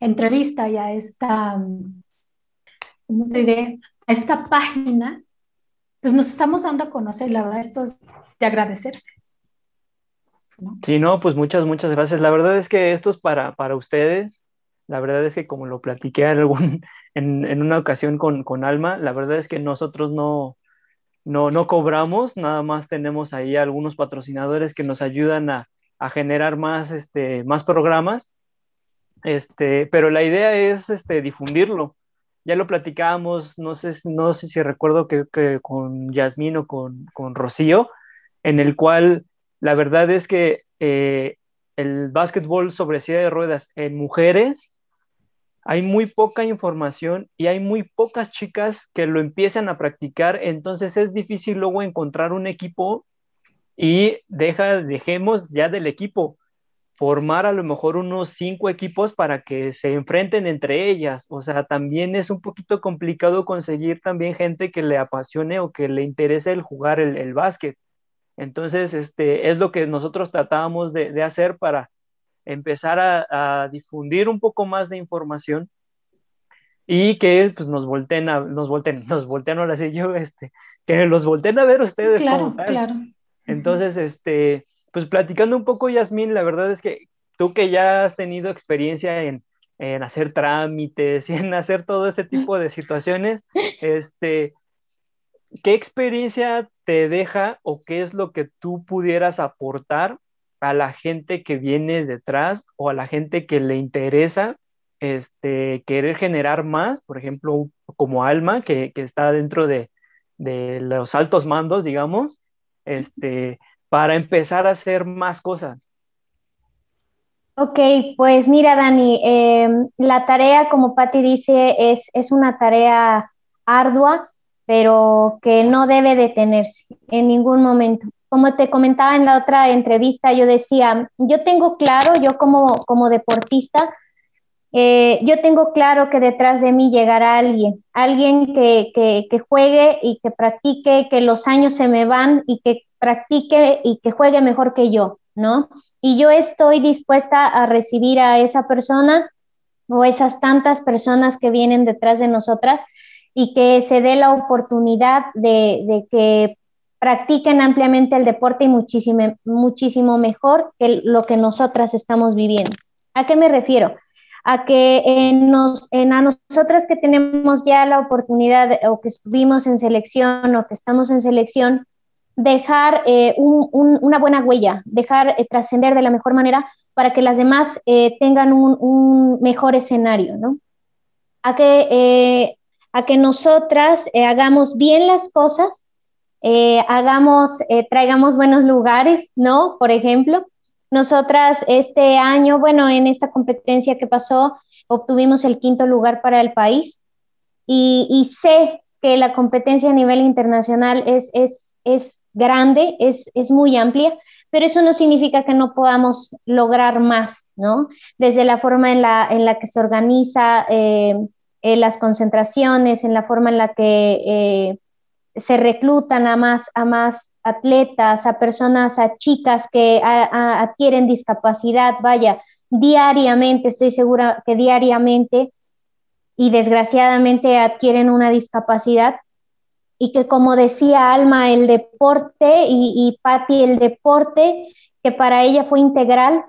entrevista y a esta, ¿cómo diré? A esta página, pues nos estamos dando a conocer, la verdad, esto es de agradecerse. Sí, no, pues muchas, muchas gracias. La verdad es que esto es para, para ustedes. La verdad es que como lo platiqué en, algún, en, en una ocasión con, con, Alma, la verdad es que nosotros no, no, no cobramos, nada más tenemos ahí algunos patrocinadores que nos ayudan a, a generar más, este, más programas, este, pero la idea es este, difundirlo. Ya lo platicábamos, no sé, no sé si recuerdo que, que con Yasmín o con, con Rocío, en el cual la verdad es que eh, el básquetbol sobre silla de ruedas en mujeres hay muy poca información y hay muy pocas chicas que lo empiezan a practicar, entonces es difícil luego encontrar un equipo y deja, dejemos ya del equipo, formar a lo mejor unos cinco equipos para que se enfrenten entre ellas. O sea, también es un poquito complicado conseguir también gente que le apasione o que le interese el jugar el, básquet. Entonces, este, es lo que nosotros tratábamos de hacer para empezar a, a, difundir un poco más de información y que pues, nos volteen, a, nos volteen, nos volteen ahora sí yo, este, que los volteen a ver ustedes. Claro, claro. Entonces, este, pues platicando un poco, Yasmín, la verdad es que tú que ya has tenido experiencia en, en hacer trámites y en hacer todo ese tipo de situaciones, este, ¿qué experiencia te deja o qué es lo que tú pudieras aportar a la gente que viene detrás o a la gente que le interesa este, querer generar más, por ejemplo, como Alma, que, que está dentro de, de, los altos mandos, digamos, este, para empezar a hacer más cosas? Ok, pues mira, Dani, eh, la tarea, como Patti dice, es, es una tarea ardua, pero que no debe detenerse en ningún momento. Como te comentaba en la otra entrevista, yo decía, yo tengo claro, yo como, como deportista, eh, yo tengo claro que detrás de mí llegará alguien, alguien que, que, que, juegue y que practique, que los años se me van y que practique y que juegue mejor que yo, ¿no? Y yo estoy dispuesta a recibir a esa persona o esas tantas personas que vienen detrás de nosotras y que se dé la oportunidad de, de que practiquen ampliamente el deporte y muchísimo, muchísimo mejor que lo que nosotras estamos viviendo. ¿A qué me refiero? A que en, nos, a nosotras que tenemos ya la oportunidad o que estuvimos en selección o que estamos en selección, dejar eh, un, un, una buena huella, dejar eh, trascender de la mejor manera para que las demás eh, tengan un, un, mejor escenario, ¿no? A que, a que nosotras hagamos bien las cosas, hagamos, traigamos buenos lugares, ¿no? Por ejemplo, nosotras este año, bueno, en esta competencia que pasó, obtuvimos el quinto lugar para el país y, y sé que la competencia a nivel internacional es, es, es grande, es, es muy amplia, pero eso no significa que no podamos lograr más, ¿no? Desde la forma en la, en la que se organiza eh, eh, las concentraciones, en la forma en la que eh, se reclutan a más, a más atletas, a personas, a chicas que adquieren discapacidad, vaya, diariamente, estoy segura que diariamente y desgraciadamente adquieren una discapacidad, y que como decía Alma, el deporte y, y el deporte, que para ella fue integral,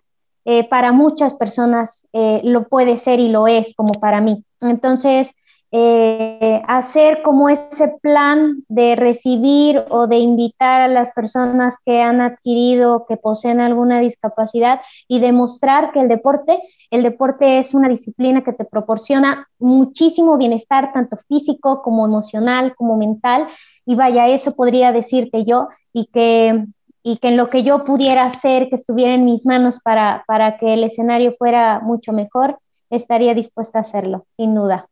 eh, para muchas personas eh, lo puede ser y lo es como para mí. Entonces, eh, hacer como ese plan de recibir o de invitar a las personas que han adquirido, que poseen alguna discapacidad y demostrar que el deporte, el deporte es una disciplina que te proporciona muchísimo bienestar, tanto físico como emocional, como mental. Y vaya, eso podría decirte yo y que, y que en lo que yo pudiera hacer, que estuviera en mis manos para, para que el escenario fuera mucho mejor, estaría dispuesta a hacerlo, sin duda.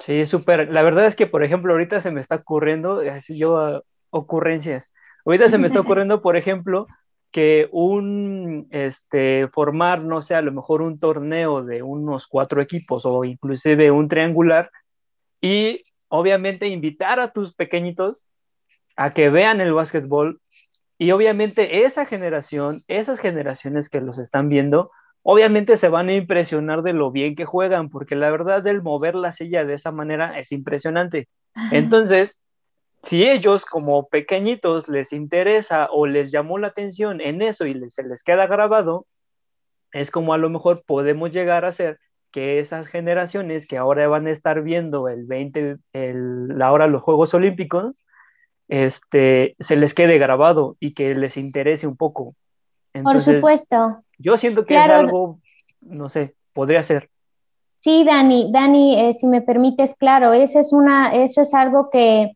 Sí, súper. La verdad es que, por ejemplo, ahorita se me está ocurriendo, así yo, ah, ocurrencias. Ahorita se me está ocurriendo, por ejemplo, que un, este, formar, no sé, a lo mejor un torneo de unos cuatro equipos o inclusive un triangular y obviamente invitar a tus pequeñitos a que vean el básquetbol y obviamente esa generación, esas generaciones que los están viendo, obviamente se van a impresionar de lo bien que juegan, porque la verdad el mover la silla de esa manera es impresionante. Entonces, si ellos como pequeñitos les interesa o les llamó la atención en eso y se les queda grabado, es como a lo mejor podemos llegar a hacer que esas generaciones que ahora van a estar viendo el 20, el, ahora los Juegos Olímpicos, este, se les quede grabado y que les interese un poco. Por supuesto. Yo siento que es algo, no sé, podría ser. Sí, Dani, Dani, eh, si me permites, claro, eso es, una, eso es algo que,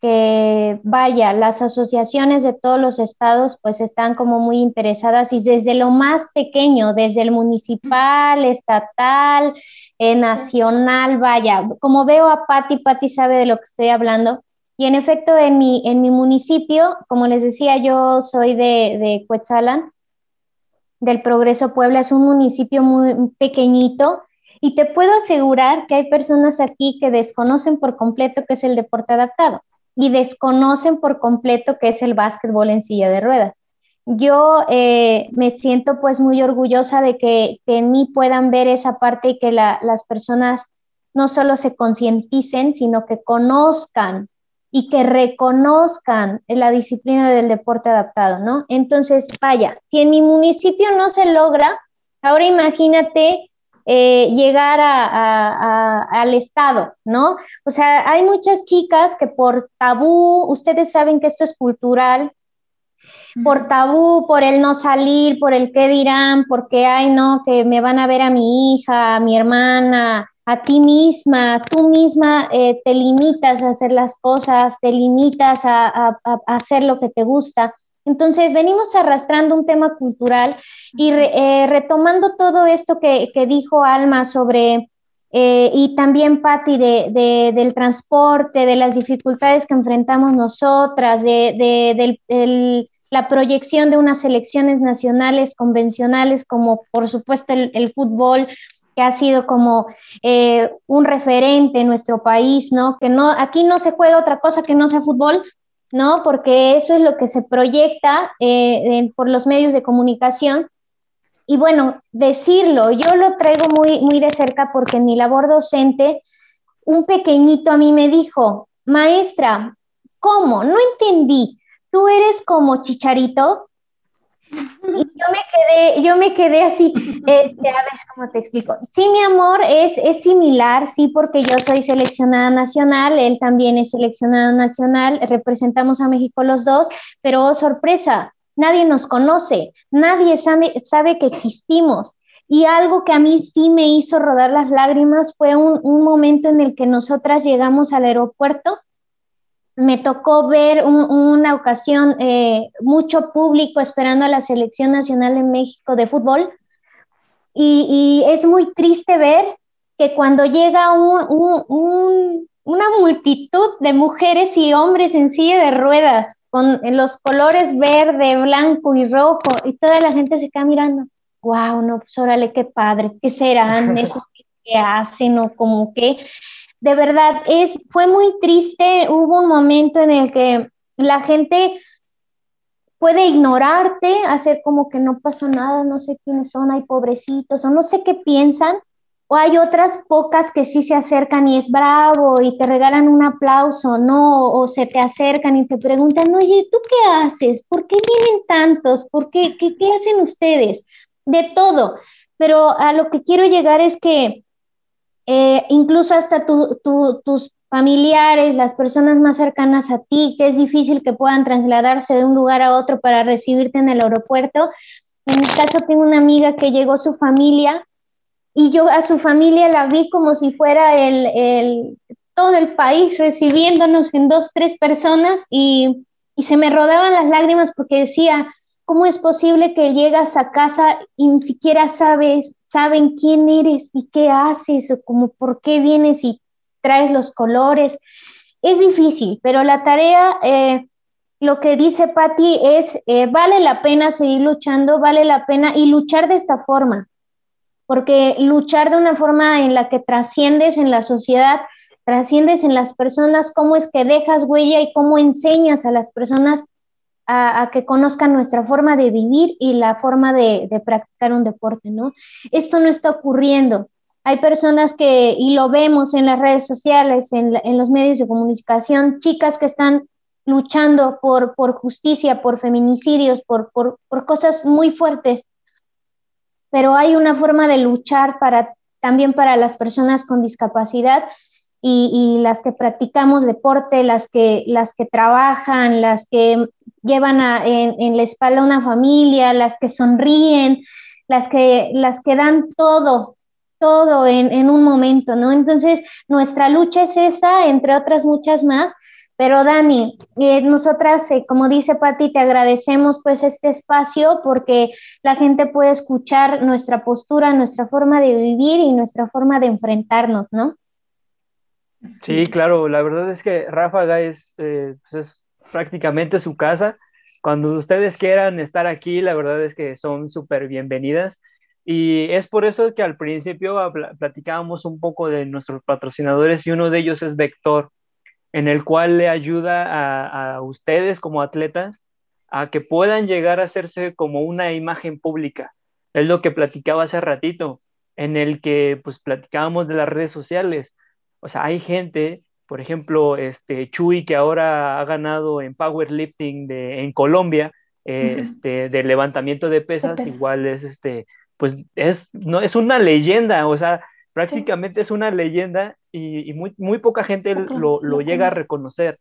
que, vaya, las asociaciones de todos los estados pues están como muy interesadas y desde lo más pequeño, desde el municipal, estatal, eh, nacional, vaya, como veo a Patti, Patti sabe de lo que estoy hablando. Y en efecto, en mi, en mi municipio, como les decía, yo soy de, de Cuetzalan, del Progreso Puebla, es un municipio muy pequeñito y te puedo asegurar que hay personas aquí que desconocen por completo qué es el deporte adaptado y desconocen por completo qué es el básquetbol en silla de ruedas. Yo eh, me siento pues muy orgullosa de que, en mí puedan ver esa parte y que las personas no solo se concienticen, sino que conozcan y que reconozcan la disciplina del deporte adaptado, ¿no? Entonces, vaya, si en mi municipio no se logra, ahora imagínate eh, llegar al Estado, ¿no? O sea, hay muchas chicas que por tabú, ustedes saben que esto es cultural, por tabú, por el no salir, por el qué dirán, porque, ay, no, que me van a ver a mi hija, a mi hermana, a ti misma, tú misma eh, te limitas a hacer las cosas, te limitas a hacer lo que te gusta. Entonces, venimos arrastrando un tema cultural y eh, retomando todo esto que, dijo Alma sobre, eh, y también Patti, de, del transporte, de las dificultades que enfrentamos nosotras, de, la proyección de unas elecciones nacionales convencionales, como por supuesto el, fútbol, que ha sido como eh, un referente en nuestro país, ¿no? Que no, aquí no se juega otra cosa que no sea fútbol, ¿no? Porque eso es lo que se proyecta eh, por los medios de comunicación. Y bueno, decirlo, yo lo traigo muy, muy de cerca porque en mi labor docente, un pequeñito a mí me dijo, maestra, ¿cómo? No entendí. ¿Tú eres como chicharito? Yo me quedé, yo me quedé así, este, a ver cómo te explico. Sí, mi amor, es, es similar, sí, porque yo soy seleccionada nacional, él también es seleccionado nacional, representamos a México los dos, pero oh, sorpresa, nadie nos conoce, nadie sabe, sabe que existimos. Y algo que a mí sí me hizo rodar las lágrimas fue un, un momento en el que nosotras llegamos al aeropuerto me tocó ver una ocasión eh, mucho público esperando a la selección nacional de México de fútbol. Y, es muy triste ver que cuando llega un, una multitud de mujeres y hombres en silla de ruedas con los colores verde, blanco y rojo y toda la gente se queda mirando, wow, no, pues órale, qué padre, ¿qué serán esos que hacen o como que de verdad, es, fue muy triste. Hubo un momento en el que la gente puede ignorarte, hacer como que no pasa nada, no sé quiénes son, hay pobrecitos, o no sé qué piensan, o hay otras pocas que sí se acercan y es bravo y te regalan un aplauso, ¿no? O se te acercan y te preguntan, oye, ¿tú qué haces? ¿Por qué vienen tantos? ¿Por qué? ¿Qué, qué hacen ustedes? De todo. Pero a lo que quiero llegar es que eh, incluso hasta tus familiares, las personas más cercanas a ti, que es difícil que puedan trasladarse de un lugar a otro para recibirte en el aeropuerto. En mi caso tengo una amiga que llegó su familia y yo a su familia la vi como si fuera el, todo el país recibiéndonos en dos, tres personas y, y se me rodaban las lágrimas porque decía, ¿cómo es posible que llegas a casa y ni siquiera sabes saben quién eres y qué haces o como por qué vienes y distraes los colores. Es difícil, pero la tarea, eh, lo que dice Patti es, eh, vale la pena seguir luchando, vale la pena y luchar de esta forma, porque luchar de una forma en la que trasciendes en la sociedad, trasciendes en las personas, cómo es que dejas huella y cómo enseñas a las personas a, que conozcan nuestra forma de vivir y la forma de, practicar un deporte, ¿no? Esto no está ocurriendo. Hay personas que, y lo vemos en las redes sociales, en, los medios de comunicación, chicas que están luchando por, por justicia, por feminicidios, por, por, por cosas muy fuertes, pero hay una forma de luchar para, también para las personas con discapacidad y, las que practicamos deporte, las que, las que trabajan, las que llevan en, la espalda una familia, las que sonríen, las que, las que dan todo, todo en, un momento, ¿no? Entonces, nuestra lucha es esa, entre otras muchas más. Pero Dani, eh, nosotras, eh, como dice Patti, te agradecemos pues este espacio porque la gente puede escuchar nuestra postura, nuestra forma de vivir y nuestra forma de enfrentarnos, ¿no? Sí, claro, la verdad es que Ráfaga es, eh, pues es prácticamente su casa. Cuando ustedes quieran estar aquí, la verdad es que son súper bienvenidas. Y es por eso que al principio platicábamos un poco de nuestros patrocinadores y uno de ellos es Vector, en el cual le ayuda a, ustedes como atletas a que puedan llegar a hacerse como una imagen pública. Es lo que platicaba hace ratito, en el que pues platicábamos de las redes sociales o sea, hay gente, por ejemplo, este Chuy, que ahora ha ganado en powerlifting de, en Colombia, este, de levantamiento de pesas, igual es este, pues es, no, es una leyenda, o sea, prácticamente es una leyenda y, muy, muy poca gente lo, lo llega a reconocer.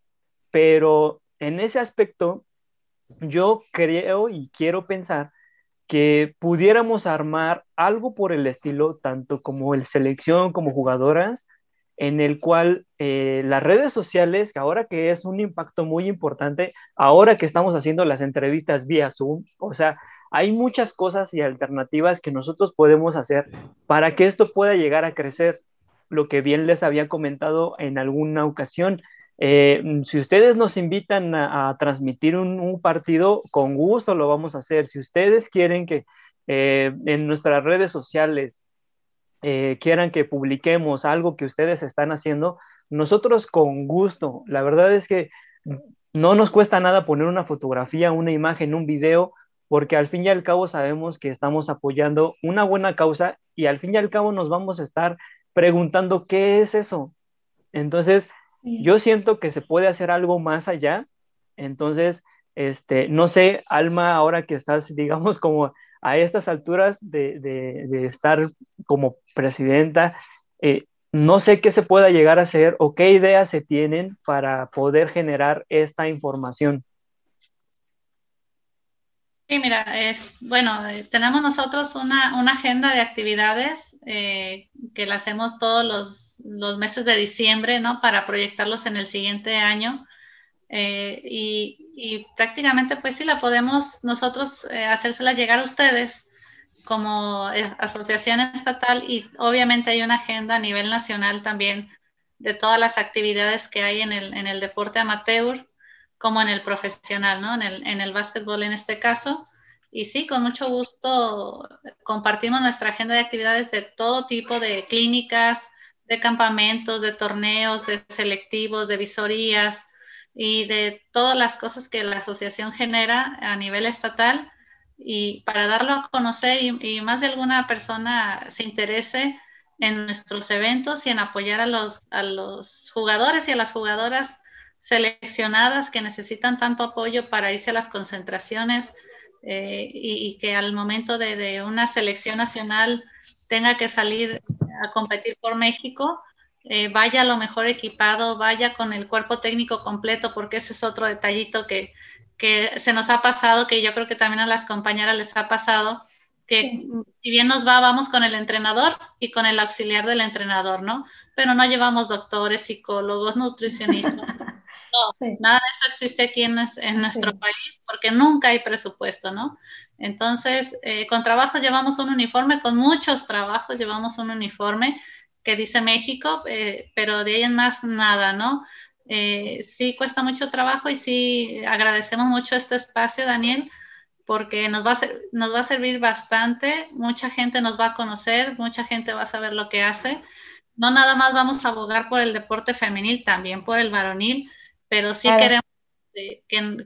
Pero en ese aspecto, yo creo y quiero pensar que pudiéramos armar algo por el estilo, tanto como el selección como jugadoras, en el cual eh, las redes sociales, ahora que es un impacto muy importante, ahora que estamos haciendo las entrevistas vía Zoom, o sea, hay muchas cosas y alternativas que nosotros podemos hacer para que esto pueda llegar a crecer. Lo que bien les había comentado en alguna ocasión, eh, si ustedes nos invitan a, transmitir un, partido, con gusto lo vamos a hacer. Si ustedes quieren que eh, en nuestras redes sociales eh, quieran que publiquemos algo que ustedes están haciendo, nosotros con gusto. La verdad es que no nos cuesta nada poner una fotografía, una imagen, un video, porque al fin y al cabo sabemos que estamos apoyando una buena causa y al fin y al cabo nos vamos a estar preguntando qué es eso. Entonces, yo siento que se puede hacer algo más allá. Entonces, este, no sé, Alma, ahora que estás, digamos, como a estas alturas de, estar como presidenta, eh, no sé qué se pueda llegar a hacer o qué ideas se tienen para poder generar esta información. Sí, mira, es bueno, eh, tenemos nosotros una, agenda de actividades eh, que la hacemos todos los, los, meses de diciembre, ¿no? Para proyectarlos en el siguiente año. Eh, y, prácticamente pues sí la podemos nosotros eh, hacérsela llegar a ustedes como eh, asociación estatal y obviamente hay una agenda a nivel nacional también de todas las actividades que hay en el, en el deporte amateur como en el profesional, ¿no? En el, en el básquetbol en este caso. Y sí, con mucho gusto compartimos nuestra agenda de actividades de todo tipo de clínicas, de campamentos, de torneos, de selectivos, de visorías, y de todas las cosas que la asociación genera a nivel estatal y para darlo a conocer y, más de alguna persona se interese en nuestros eventos y en apoyar a los, a los jugadores y a las jugadoras seleccionadas que necesitan tanto apoyo para irse a las concentraciones eh, y, que al momento de, de, una selección nacional tenga que salir a competir por México, eh, vaya lo mejor equipado, vaya con el cuerpo técnico completo, porque ese es otro detallito que, se nos ha pasado, que yo creo que también a las compañeras les ha pasado, que si bien nos va, vamos con el entrenador y con el auxiliar del entrenador, ¿no? Pero no llevamos doctores, psicólogos, nutricionistas. No, nada de eso existe aquí en, nuestro país porque nunca hay presupuesto, ¿no? Entonces, eh, con trabajos llevamos un uniforme, con muchos trabajos llevamos un uniforme que dice México, eh, pero de ahí en más nada, ¿no? Eh, sí cuesta mucho trabajo y sí agradecemos mucho este espacio, Daniel, porque nos va, a nos va a servir bastante, mucha gente nos va a conocer, mucha gente va a saber lo que hace. No nada más vamos a abogar por el deporte femenil, también por el varonil, pero sí queremos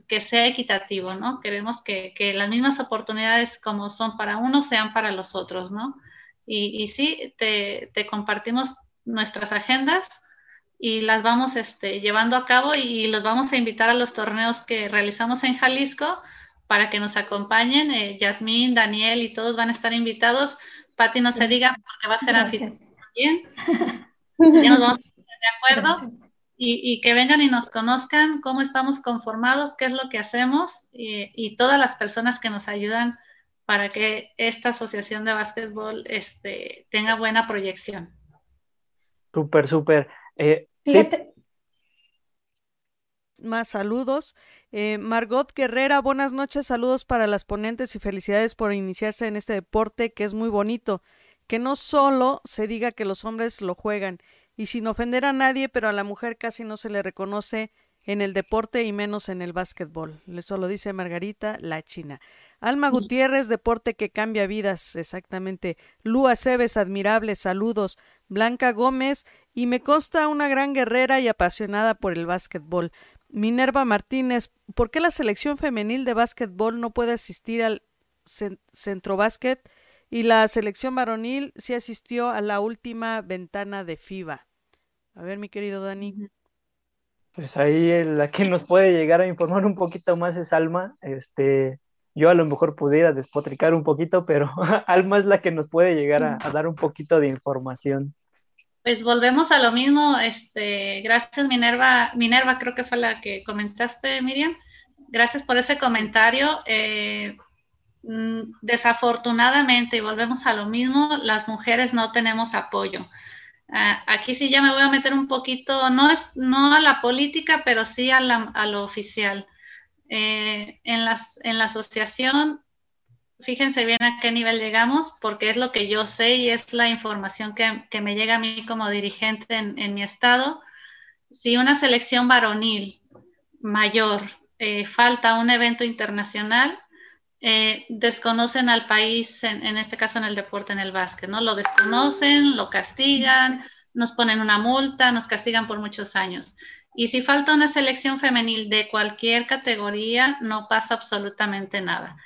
que, sea equitativo, ¿no? Queremos que, las mismas oportunidades como son para unos sean para los otros, ¿no? Y, y sí, te, te, compartimos nuestras agendas y las vamos este, llevando a cabo y los vamos a invitar a los torneos que realizamos en Jalisco para que nos acompañen. Eh, Yasmín, Daniel y todos van a estar invitados. Pati no se diga porque va a ser anfitrión también. Ya nos vamos a poner de acuerdo. Y, que vengan y nos conozcan cómo estamos conformados, qué es lo que hacemos y, todas las personas que nos ayudan para que esta asociación de básquetbol este, tenga buena proyección. Súper, súper. Eh, Fíjate, más saludos. Eh, Margot Guerrera, buenas noches, saludos para las ponentes y felicidades por iniciarse en este deporte que es muy bonito. Que no solo se diga que los hombres lo juegan, y sin ofender a nadie, pero a la mujer casi no se le reconoce en el deporte y menos en el básquetbol. Eso lo dice Margarita, la china. Alma Gutiérrez, deporte que cambia vidas, exactamente. Lua Cebes, admirable, saludos. Blanca Gómez, y me consta una gran guerrera y apasionada por el básquetbol. Minerva Martínez, ¿por qué la selección femenil de básquetbol no puede asistir al centro básquet y la selección varonil sí asistió a la última ventana de FIBA? A ver, mi querido Dani. Pues ahí la que nos puede llegar a informar un poquito más es Alma. Este, yo a lo mejor pudiera despotricar un poquito, pero Alma es la que nos puede llegar a dar un poquito de información. Pues volvemos a lo mismo, este, gracias Minerva, Minerva creo que fue la que comentaste, Miriam. Gracias por ese comentario. Eh, mm, desafortunadamente, y volvemos a lo mismo, las mujeres no tenemos apoyo. Ah, aquí sí ya me voy a meter un poquito, no es no a la política, pero sí a, la, a lo oficial. Eh, en, las, en la asociación fíjense bien a qué nivel llegamos, porque es lo que yo sé y es la información que, me llega a mí como dirigente en, mi estado. Si una selección varonil mayor eh, falta un evento internacional, eh, desconocen al país, en, en, este caso en el deporte, en el básquet, ¿no? Lo desconocen, lo castigan, nos ponen una multa, nos castigan por muchos años. Y si falta una selección femenil de cualquier categoría, no pasa absolutamente nada.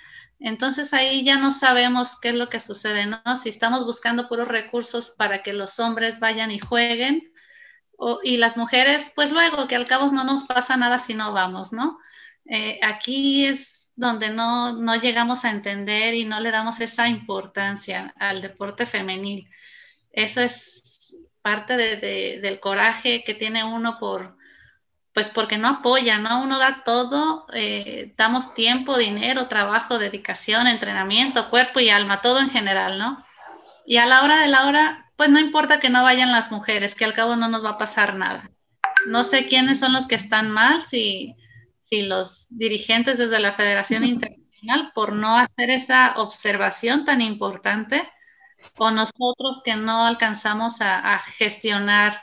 Entonces ahí ya no sabemos qué es lo que sucede, ¿no? Si estamos buscando puros recursos para que los hombres vayan y jueguen, y las mujeres, pues luego, que al cabo no nos pasa nada si no vamos, ¿no? Eh, aquí es donde no, no, llegamos a entender y no le damos esa importancia al deporte femenil. Eso es parte del coraje que tiene uno por, pues porque no apoya, ¿no? Uno da todo, eh, damos tiempo, dinero, trabajo, dedicación, entrenamiento, cuerpo y alma, todo en general, ¿no? Y a la hora de la hora, pues no importa que no vayan las mujeres, que al cabo no nos va a pasar nada. No sé quiénes son los que están mal, si, si los dirigentes desde la Federación Internacional por no hacer esa observación tan importante, o nosotros que no alcanzamos a, a gestionar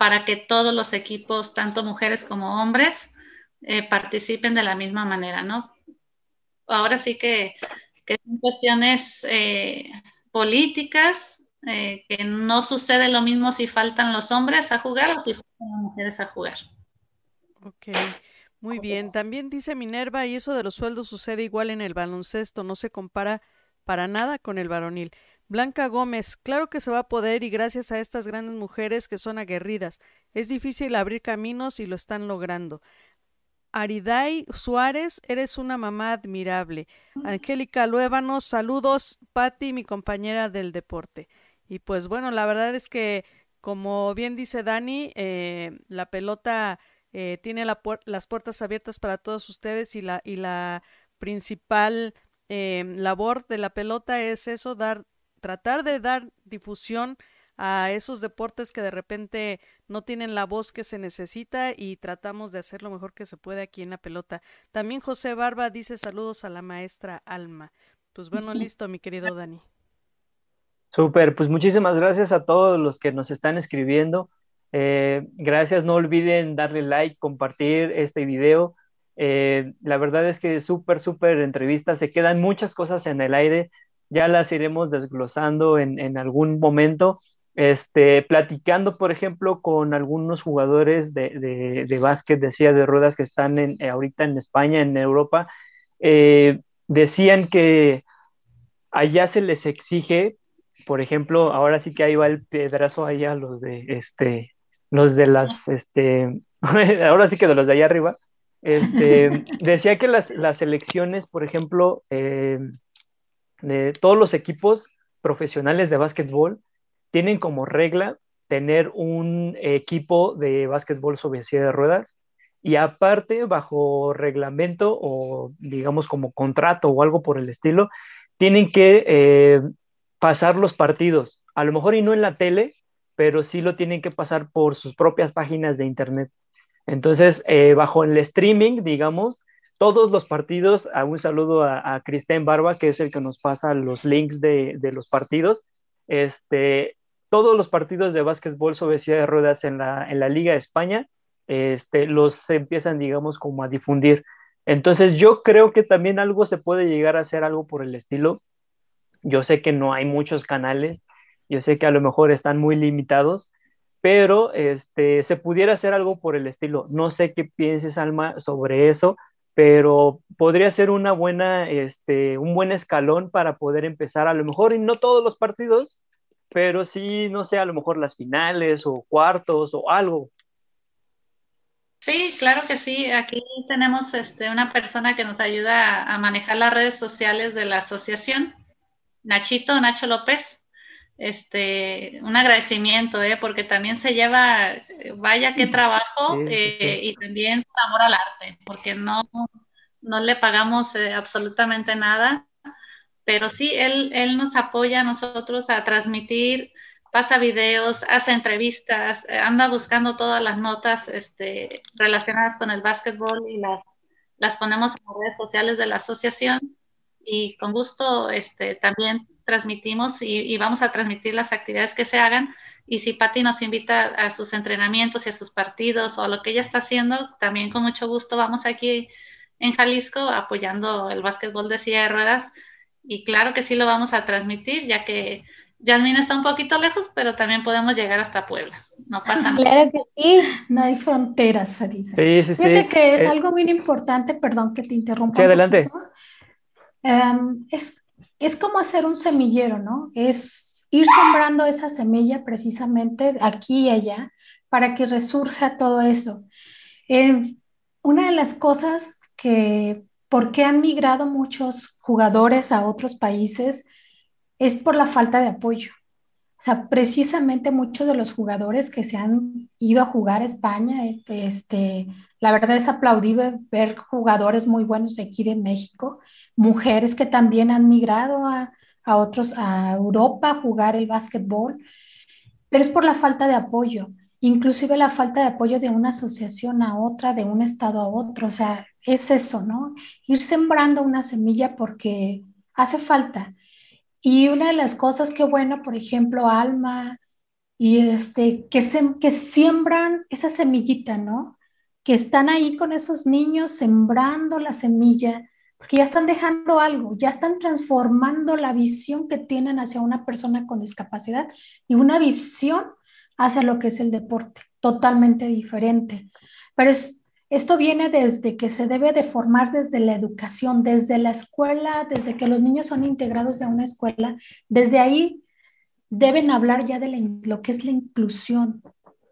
para que todos los equipos, tanto mujeres como hombres, eh, participen de la misma manera, ¿no? Ahora sí que, son cuestiones eh, políticas, eh, que no sucede lo mismo si faltan los hombres a jugar o si faltan las mujeres a jugar. Ok, muy bien. También dice Minerva, y eso de los sueldos sucede igual en el baloncesto, no se compara para nada con el varonil. Blanca Gómez, claro que se va a poder y gracias a estas grandes mujeres que son aguerridas. Es difícil abrir caminos y lo están logrando. Ariday Suárez, eres una mamá admirable. Angélica Luévanos, saludos. Patti, mi compañera del deporte. Y pues bueno, la verdad es que, como bien dice Dani, eh, la pelota eh, tiene las puertas abiertas para todos ustedes y la, y la principal eh, labor de la pelota es eso, dar tratar de dar difusión a esos deportes que de repente no tienen la voz que se necesita y tratamos de hacer lo mejor que se puede aquí en la pelota. También José Barba dice saludos a la maestra Alma. Pues bueno, listo, mi querido Dani. Súper, pues muchísimas gracias a todos los que nos están escribiendo. Eh, gracias, no olviden darle like, compartir este video. Eh, la verdad es que súper, súper entrevista, se quedan muchas cosas en el aire, ya las iremos desglosando en, en algún momento. Este, platicando, por ejemplo, con algunos jugadores de, de, de básquet de silla de ruedas que están en, eh, ahorita en España, en Europa, eh, decían que allá se les exige, por ejemplo, ahora sí que ahí va el pedazo allá los de este, los de las, este, ahora sí que de los de allá arriba, este, decía que las, las elecciones, por ejemplo, eh, todos los equipos profesionales de básquetbol tienen como regla tener un equipo de básquetbol sobre silla de ruedas y aparte, bajo reglamento o digamos como contrato o algo por el estilo, tienen que eh, pasar los partidos, a lo mejor y no en la tele, pero sí lo tienen que pasar por sus propias páginas de internet. Entonces, eh, bajo el streaming, digamos, todos los partidos, un saludo a, a Cristian Barba, que es el que nos pasa los links de, de, los partidos, este, todos los partidos de básquetbol sobre silla de ruedas en la, en la Liga de España, este, los empiezan, digamos, como a difundir. Entonces, yo creo que también algo se puede llegar a hacer algo por el estilo. Yo sé que no hay muchos canales, yo sé que a lo mejor están muy limitados, pero este, se pudiera hacer algo por el estilo. No sé qué pienses, Alma, sobre eso, pero podría ser una buena, este, un buen escalón para poder empezar, a lo mejor, y no todos los partidos, pero sí, no sé, a lo mejor las finales o cuartos o algo. Sí, claro que sí. Aquí tenemos este, una persona que nos ayuda a, a manejar las redes sociales de la asociación, Nachito, Nacho López este, un agradecimiento, ¿eh? porque también se lleva, vaya qué trabajo, sí, sí, eh, y también amor al arte, porque no, no le pagamos eh, absolutamente nada, pero sí, él, él nos apoya a nosotros a transmitir, pasa videos, hace entrevistas, eh, anda buscando todas las notas este, relacionadas con el básquetbol y las, las ponemos en las redes sociales de la asociación y con gusto este, también transmitimos y, y, vamos a transmitir las actividades que se hagan. Y si Patti nos invita a sus entrenamientos y a sus partidos o a lo que ella está haciendo, también con mucho gusto vamos aquí en Jalisco apoyando el básquetbol de silla de ruedas. Y claro que sí lo vamos a transmitir, ya que Yasmin está un poquito lejos, pero también podemos llegar hasta Puebla. No pasa nada. Claro que sí, no hay fronteras, se dice. Sí, sí, Fíjate sí. que Eh, algo muy importante, perdón que te interrumpa. Sí, adelante. poquito, em, es, es como hacer un semillero, ¿no? Es ir sembrando esa semilla precisamente aquí y allá para que resurja todo eso. Eh, una de las cosas que, ¿por qué han migrado muchos jugadores a otros países? Es por la falta de apoyo. O sea, precisamente muchos de los jugadores que se han ido a jugar a España, este, este, la verdad es aplaudible ver jugadores muy buenos aquí de México, mujeres que también han migrado a, a otros, a Europa a jugar el básquetbol, pero es por la falta de apoyo, inclusive la falta de apoyo de una asociación a otra, de un estado a otro, o sea, es eso, ¿no? Ir sembrando una semilla porque hace falta. Y una de las cosas que bueno, por ejemplo, Alma, y este, que, se, que siembran esa semillita, ¿no? Que están ahí con esos niños sembrando la semilla, porque ya están dejando algo, ya están transformando la visión que tienen hacia una persona con discapacidad y una visión hacia lo que es el deporte, totalmente diferente. Pero es, esto viene desde que se debe de formar desde la educación, desde la escuela, desde que los niños son integrados a una escuela, desde ahí deben hablar ya de lo que es la inclusión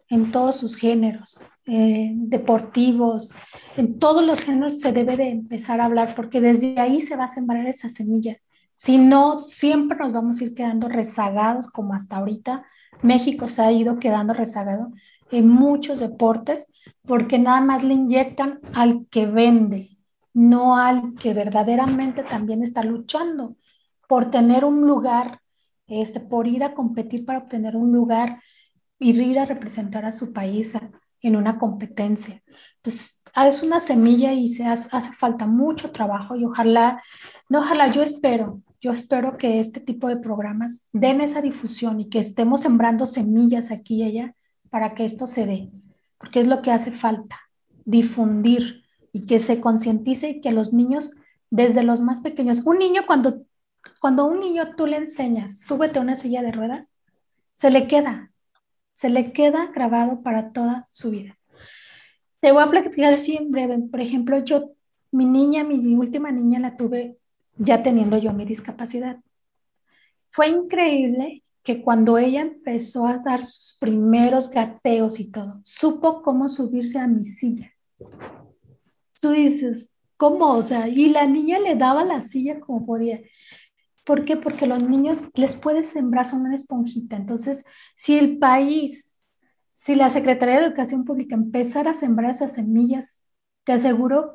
en todos sus géneros, eh, deportivos, en todos los géneros se debe de empezar a hablar porque desde ahí se va a sembrar esa semilla. Si no, siempre nos vamos a ir quedando rezagados como hasta ahorita. México se ha ido quedando rezagado en muchos deportes porque nada más le inyectan al que vende, no al que verdaderamente también está luchando por tener un lugar, este, por ir a competir para obtener un lugar y ir a representar a su país en una competencia. Entonces, es una semilla y se hace, hace falta mucho trabajo y ojalá, no, ojalá, yo espero yo espero que este tipo de programas den esa difusión y que estemos sembrando semillas aquí y allá para que esto se dé, porque es lo que hace falta, difundir y que se concientice y que los niños, desde los más pequeños, un niño cuando, cuando un niño tú le enseñas, súbete a una silla de ruedas, se le queda, se le queda grabado para toda su vida. Te voy a platicar así en breve. Por ejemplo, yo, mi niña, mi última niña la tuve ya teniendo yo mi discapacidad. Fue increíble que cuando ella empezó a dar sus primeros gateos y todo, supo cómo subirse a mi silla. Tú dices, ¿cómo? O sea, y la niña le daba la silla como podía. ¿Por qué? Porque los niños les puede sembrar, son una esponjita. Entonces, si el país, si la Secretaría de Educación Pública empezara a sembrar esas semillas, te aseguro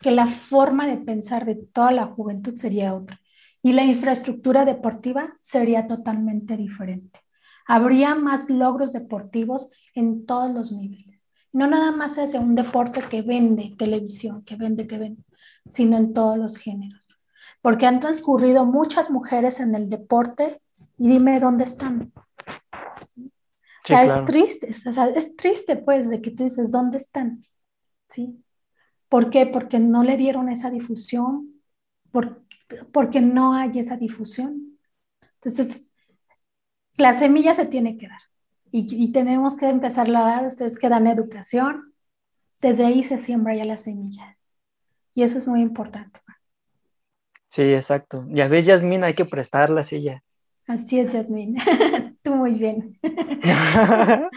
que la forma de pensar de toda la juventud sería otra y la infraestructura deportiva sería totalmente diferente. Habría más logros deportivos en todos los niveles. No nada más hacia un deporte que vende televisión, que vende, que vende, sino en todos los géneros. Porque han transcurrido muchas mujeres en el deporte y dime dónde están. o sea, es triste, o sea, es triste pues de que tú dices, ¿dónde están? ¿Sí? ¿Por qué? Porque no le dieron esa difusión, porque no hay esa difusión. Entonces, la semilla se tiene que dar y, tenemos que empezarla a dar. Ustedes que dan educación, desde ahí se siembra ya la semilla. Y eso es muy importante. Sí, exacto. Ya ves, Yasmín, hay que prestar la silla. Así es, Yasmín. Tú muy bien.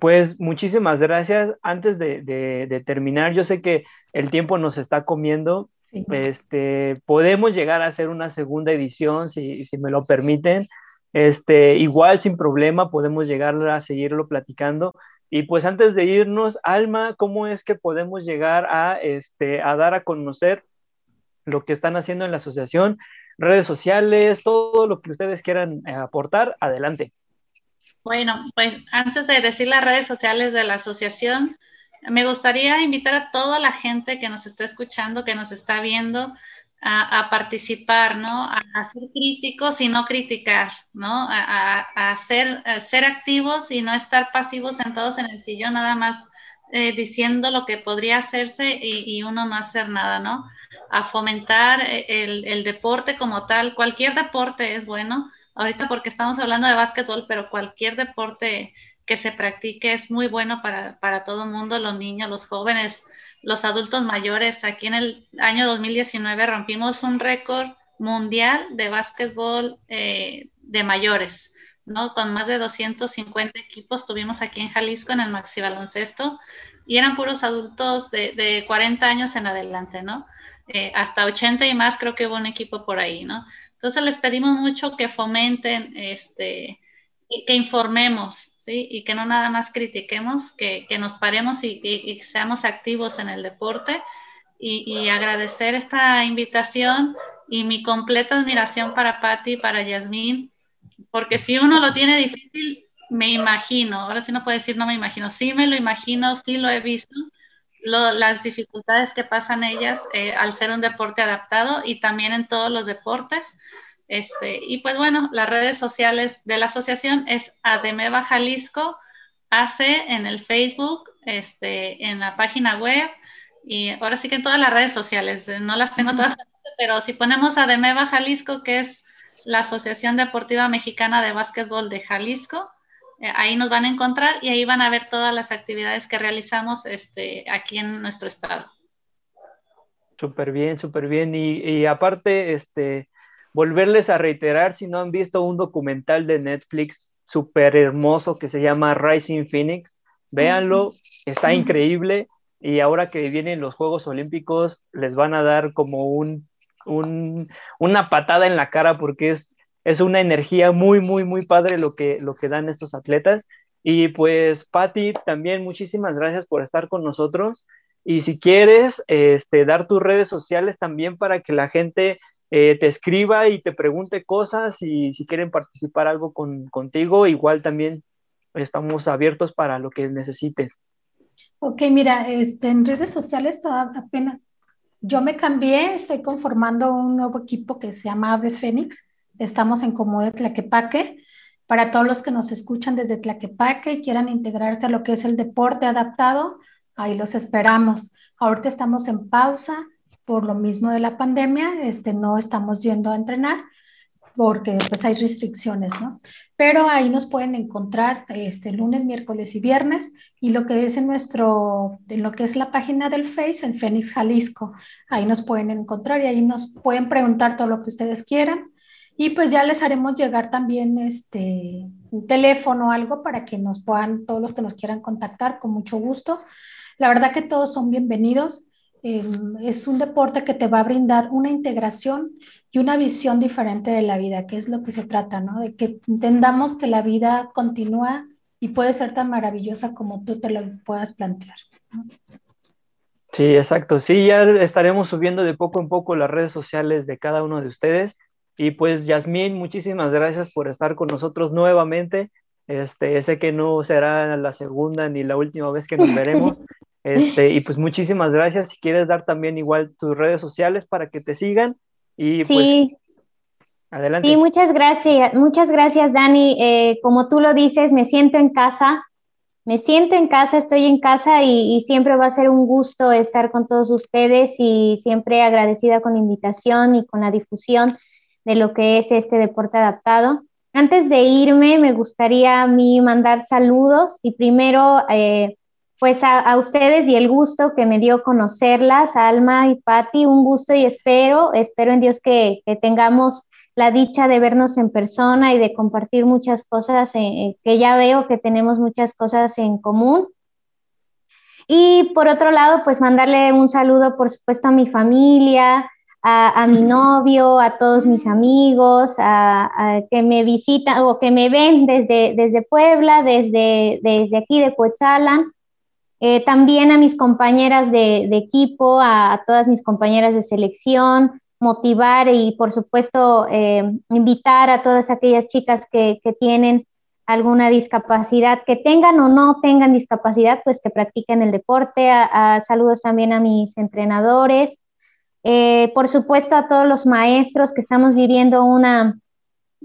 Pues muchísimas gracias. Antes de, terminar, yo sé que el tiempo nos está comiendo. Este, podemos llegar a hacer una segunda edición, si, me lo permiten. Este, igual sin problema podemos llegar a seguirlo platicando. Y pues antes de irnos, Alma, ¿cómo es que podemos llegar a, este, a dar a conocer lo que están haciendo en la asociación? Redes sociales, todo lo que ustedes quieran eh, aportar, adelante. Bueno, pues antes de decir las redes sociales de la asociación, me gustaría invitar a toda la gente que nos está escuchando, que nos está viendo, a, participar, ¿no? A, ser críticos y no criticar, ¿no? A, ser, ser, activos y no estar pasivos sentados en el sillón, nada más eh, diciendo lo que podría hacerse y, uno no hacer nada, ¿no? A fomentar eh, el, el deporte como tal, cualquier deporte es bueno, ahorita porque estamos hablando de básquetbol, pero cualquier deporte que se practique es muy bueno para, para todo el mundo, los niños, los jóvenes, los adultos mayores. Aquí en el año 2019 rompimos un récord mundial de básquetbol eh, de mayores, ¿no? Con más de 250 equipos tuvimos aquí en Jalisco en el Maxi Baloncesto y eran puros adultos de, de 40 años en adelante, ¿no? Eh, hasta 80 y más creo que hubo un equipo por ahí, ¿no? Entonces les pedimos mucho que fomenten, este, que informemos, ¿sí? Y que no nada más critiquemos, que, nos paremos y, seamos activos en el deporte y, agradecer esta invitación y mi completa admiración para Patti, para Yasmín, porque si uno lo tiene difícil, me imagino, ahora sí no puedo decir no me imagino, sí me lo imagino, sí lo he visto, las dificultades que pasan ellas eh, al ser un deporte adaptado y también en todos los deportes. Este, y pues bueno, las redes sociales de la asociación es Ademeva Jalisco AC en el Facebook, este, en la página web y ahora sí que en todas las redes sociales, eh, no las tengo todas, pero si ponemos Ademeva Jalisco, que es la Asociación Deportiva Mexicana de Básquetbol de Jalisco, eh, ahí nos van a encontrar y ahí van a ver todas las actividades que realizamos este, aquí en nuestro estado. Súper bien, súper bien. Y, aparte, este, volverles a reiterar, si no han visto un documental de Netflix súper hermoso que se llama Rising Phoenix, véanlo, está increíble. Y ahora que vienen los Juegos Olímpicos, les van a dar como un, una patada en la cara porque es es una energía muy, muy, muy padre lo que, lo que dan estos atletas. Y pues, Patti, también muchísimas gracias por estar con nosotros. Y si quieres, este, dar tus redes sociales también para que la gente eh, te escriba y te pregunte cosas y si quieren participar algo con, contigo, igual también estamos abiertos para lo que necesites. Ok, mira, este, en redes sociales apenas Yo me cambié, estoy conformando un nuevo equipo que se llama Aves Fénix. Estamos en Comode Tlaquepaque. Para todos los que nos escuchan desde Tlaquepaque y quieran integrarse a lo que es el deporte adaptado, ahí los esperamos. Ahorita estamos en pausa por lo mismo de la pandemia, este, no estamos yendo a entrenar, porque pues hay restricciones, ¿no? Pero ahí nos pueden encontrar este lunes, miércoles y viernes y lo que es en nuestro, en lo que es la página del Face, en Fénix Jalisco, ahí nos pueden encontrar y ahí nos pueden preguntar todo lo que ustedes quieran y pues ya les haremos llegar también este un teléfono o algo para que nos puedan, todos los que nos quieran contactar, con mucho gusto. La verdad que todos son bienvenidos. Em, es un deporte que te va a brindar una integración y una visión diferente de la vida, que es lo que se trata, ¿no? De que entendamos que la vida continúa y puede ser tan maravillosa como tú te lo puedas plantear. Sí, exacto. Sí, ya estaremos subiendo de poco en poco las redes sociales de cada uno de ustedes. Y pues, Yasmín, muchísimas gracias por estar con nosotros nuevamente. Este, sé que no será la segunda ni la última vez que nos veremos. Este, y pues muchísimas gracias. Si quieres dar también igual tus redes sociales para que te sigan y sí. Pues, adelante. Sí, muchas gracias, muchas gracias, Dani. Eh, como tú lo dices, me siento en casa, me siento en casa, estoy en casa y, siempre va a ser un gusto estar con todos ustedes y siempre agradecida con la invitación y con la difusión de lo que es este deporte adaptado. Antes de irme, me gustaría a mí mandar saludos y primero eh, pues a, ustedes y el gusto que me dio conocerlas, Alma y Patti, un gusto y espero, espero en Dios que, tengamos la dicha de vernos en persona y de compartir muchas cosas, eh, eh, que ya veo que tenemos muchas cosas en común. Y por otro lado, pues mandarle un saludo, por supuesto, a mi familia, a, mi novio, a todos mis amigos, a, que me visitan o que me ven desde, desde Puebla, desde, desde aquí de Coetzalan. Eh, también a mis compañeras de, equipo, a, todas mis compañeras de selección, motivar y por supuesto eh, invitar a todas aquellas chicas que, tienen alguna discapacidad, que tengan o no tengan discapacidad, pues que practiquen el deporte. Saludos también a mis entrenadores. Eh, por supuesto a todos los maestros que estamos viviendo una,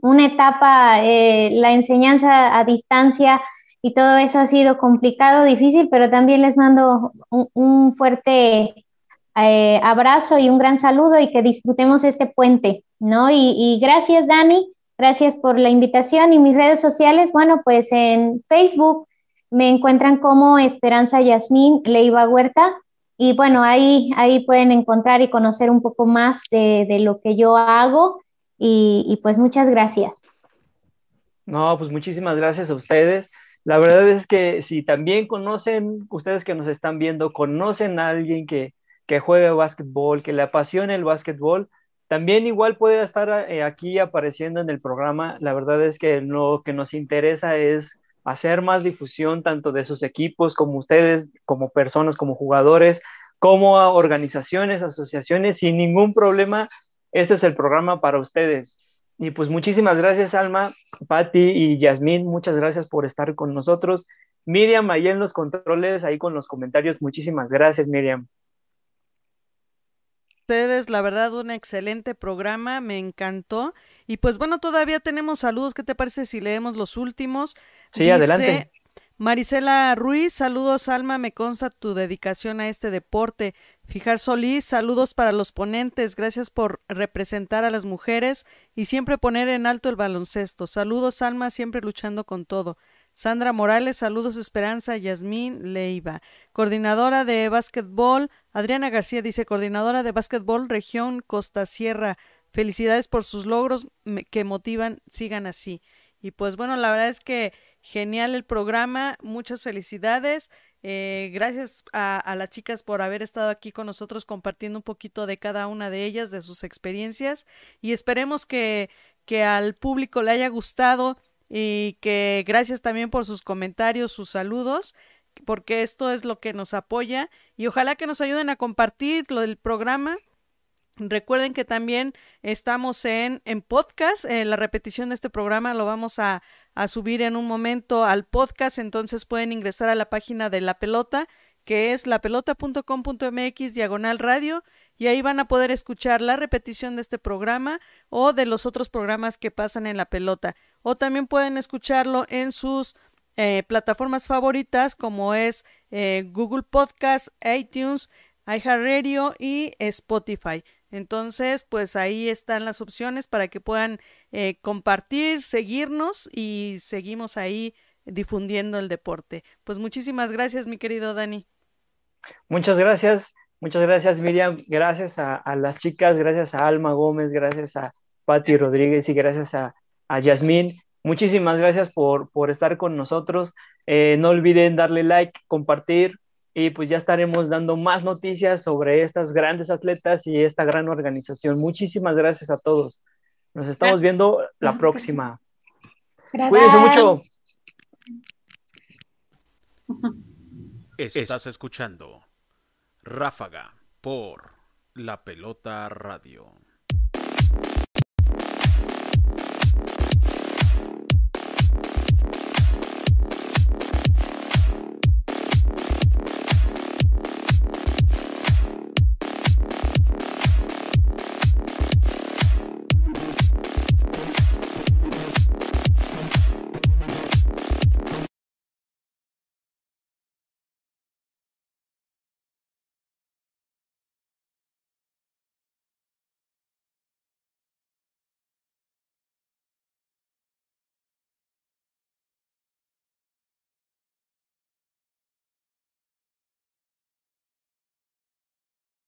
una etapa, la enseñanza a distancia y todo eso ha sido complicado, difícil, pero también les mando un, fuerte eh, abrazo y un gran saludo y que disfrutemos este puente, ¿no? Y, gracias, Dani, gracias por la invitación y mis redes sociales, bueno, pues en Facebook me encuentran como Esperanza Yasmín Leiva Huerta. Y bueno, ahí, ahí pueden encontrar y conocer un poco más de, lo que yo hago. Y, pues muchas gracias. No, pues muchísimas gracias a ustedes. La verdad es que si también conocen, ustedes que nos están viendo, conocen a alguien que, que juegue básquetbol, que le apasione el básquetbol, también igual puede estar eh, aquí apareciendo en el programa. La verdad es que lo que nos interesa es hacer más difusión tanto de sus equipos como ustedes, como personas, como jugadores, como organizaciones, asociaciones, sin ningún problema. Este es el programa para ustedes. Y pues muchísimas gracias, Alma, Patti y Yasmín, muchas gracias por estar con nosotros. Miriam, ahí en los controles, ahí con los comentarios, muchísimas gracias, Miriam. Ustedes, la verdad, un excelente programa, me encantó. Y pues bueno, todavía tenemos saludos, ¿qué te parece si leemos los últimos? Sí, adelante. Marisela Ruiz, saludos Alma, me consta tu dedicación a este deporte. Fijar Solís, saludos para los ponentes, gracias por representar a las mujeres y siempre poner en alto el baloncesto. Saludos Alma, siempre luchando con todo. Sandra Morales, saludos Esperanza, Yasmín Leiva. Coordinadora de básquetbol, Adriana García dice, coordinadora de básquetbol región Costa Sierra. Felicidades por sus logros que motivan, sigan así. Y pues bueno, la verdad es que Genial el programa, muchas felicidades. Eh, gracias a, las chicas por haber estado aquí con nosotros compartiendo un poquito de cada una de ellas, de sus experiencias y esperemos que, que al público le haya gustado y que gracias también por sus comentarios, sus saludos, porque esto es lo que nos apoya y ojalá que nos ayuden a compartir lo del programa Recuerden que también estamos en, en podcast. Eh, la repetición de este programa lo vamos a, a, subir en un momento al podcast. Entonces pueden ingresar a la página de La Pelota, que es lapelota.com.mx diagonal radio y ahí van a poder escuchar la repetición de este programa o de los otros programas que pasan en la pelota. O también pueden escucharlo en sus eh, plataformas favoritas como es eh, Google Podcast, iTunes, iHeartRadio y Spotify. Entonces, pues ahí están las opciones para que puedan eh, compartir, seguirnos y seguimos ahí difundiendo el deporte. Pues muchísimas gracias, mi querido Dani. Muchas gracias, muchas gracias, Miriam. Gracias a, las chicas, gracias a Alma Gómez, gracias a Patti Rodríguez y gracias a, a Yasmín. Muchísimas gracias por, por estar con nosotros. Eh, no olviden darle like, compartir, y pues ya estaremos dando más noticias sobre estas grandes atletas y esta gran organización. Muchísimas gracias a todos. Nos estamos viendo la próxima. Gracias. Cuídense mucho. Estás escuchando Ráfaga por La Pelota Radio.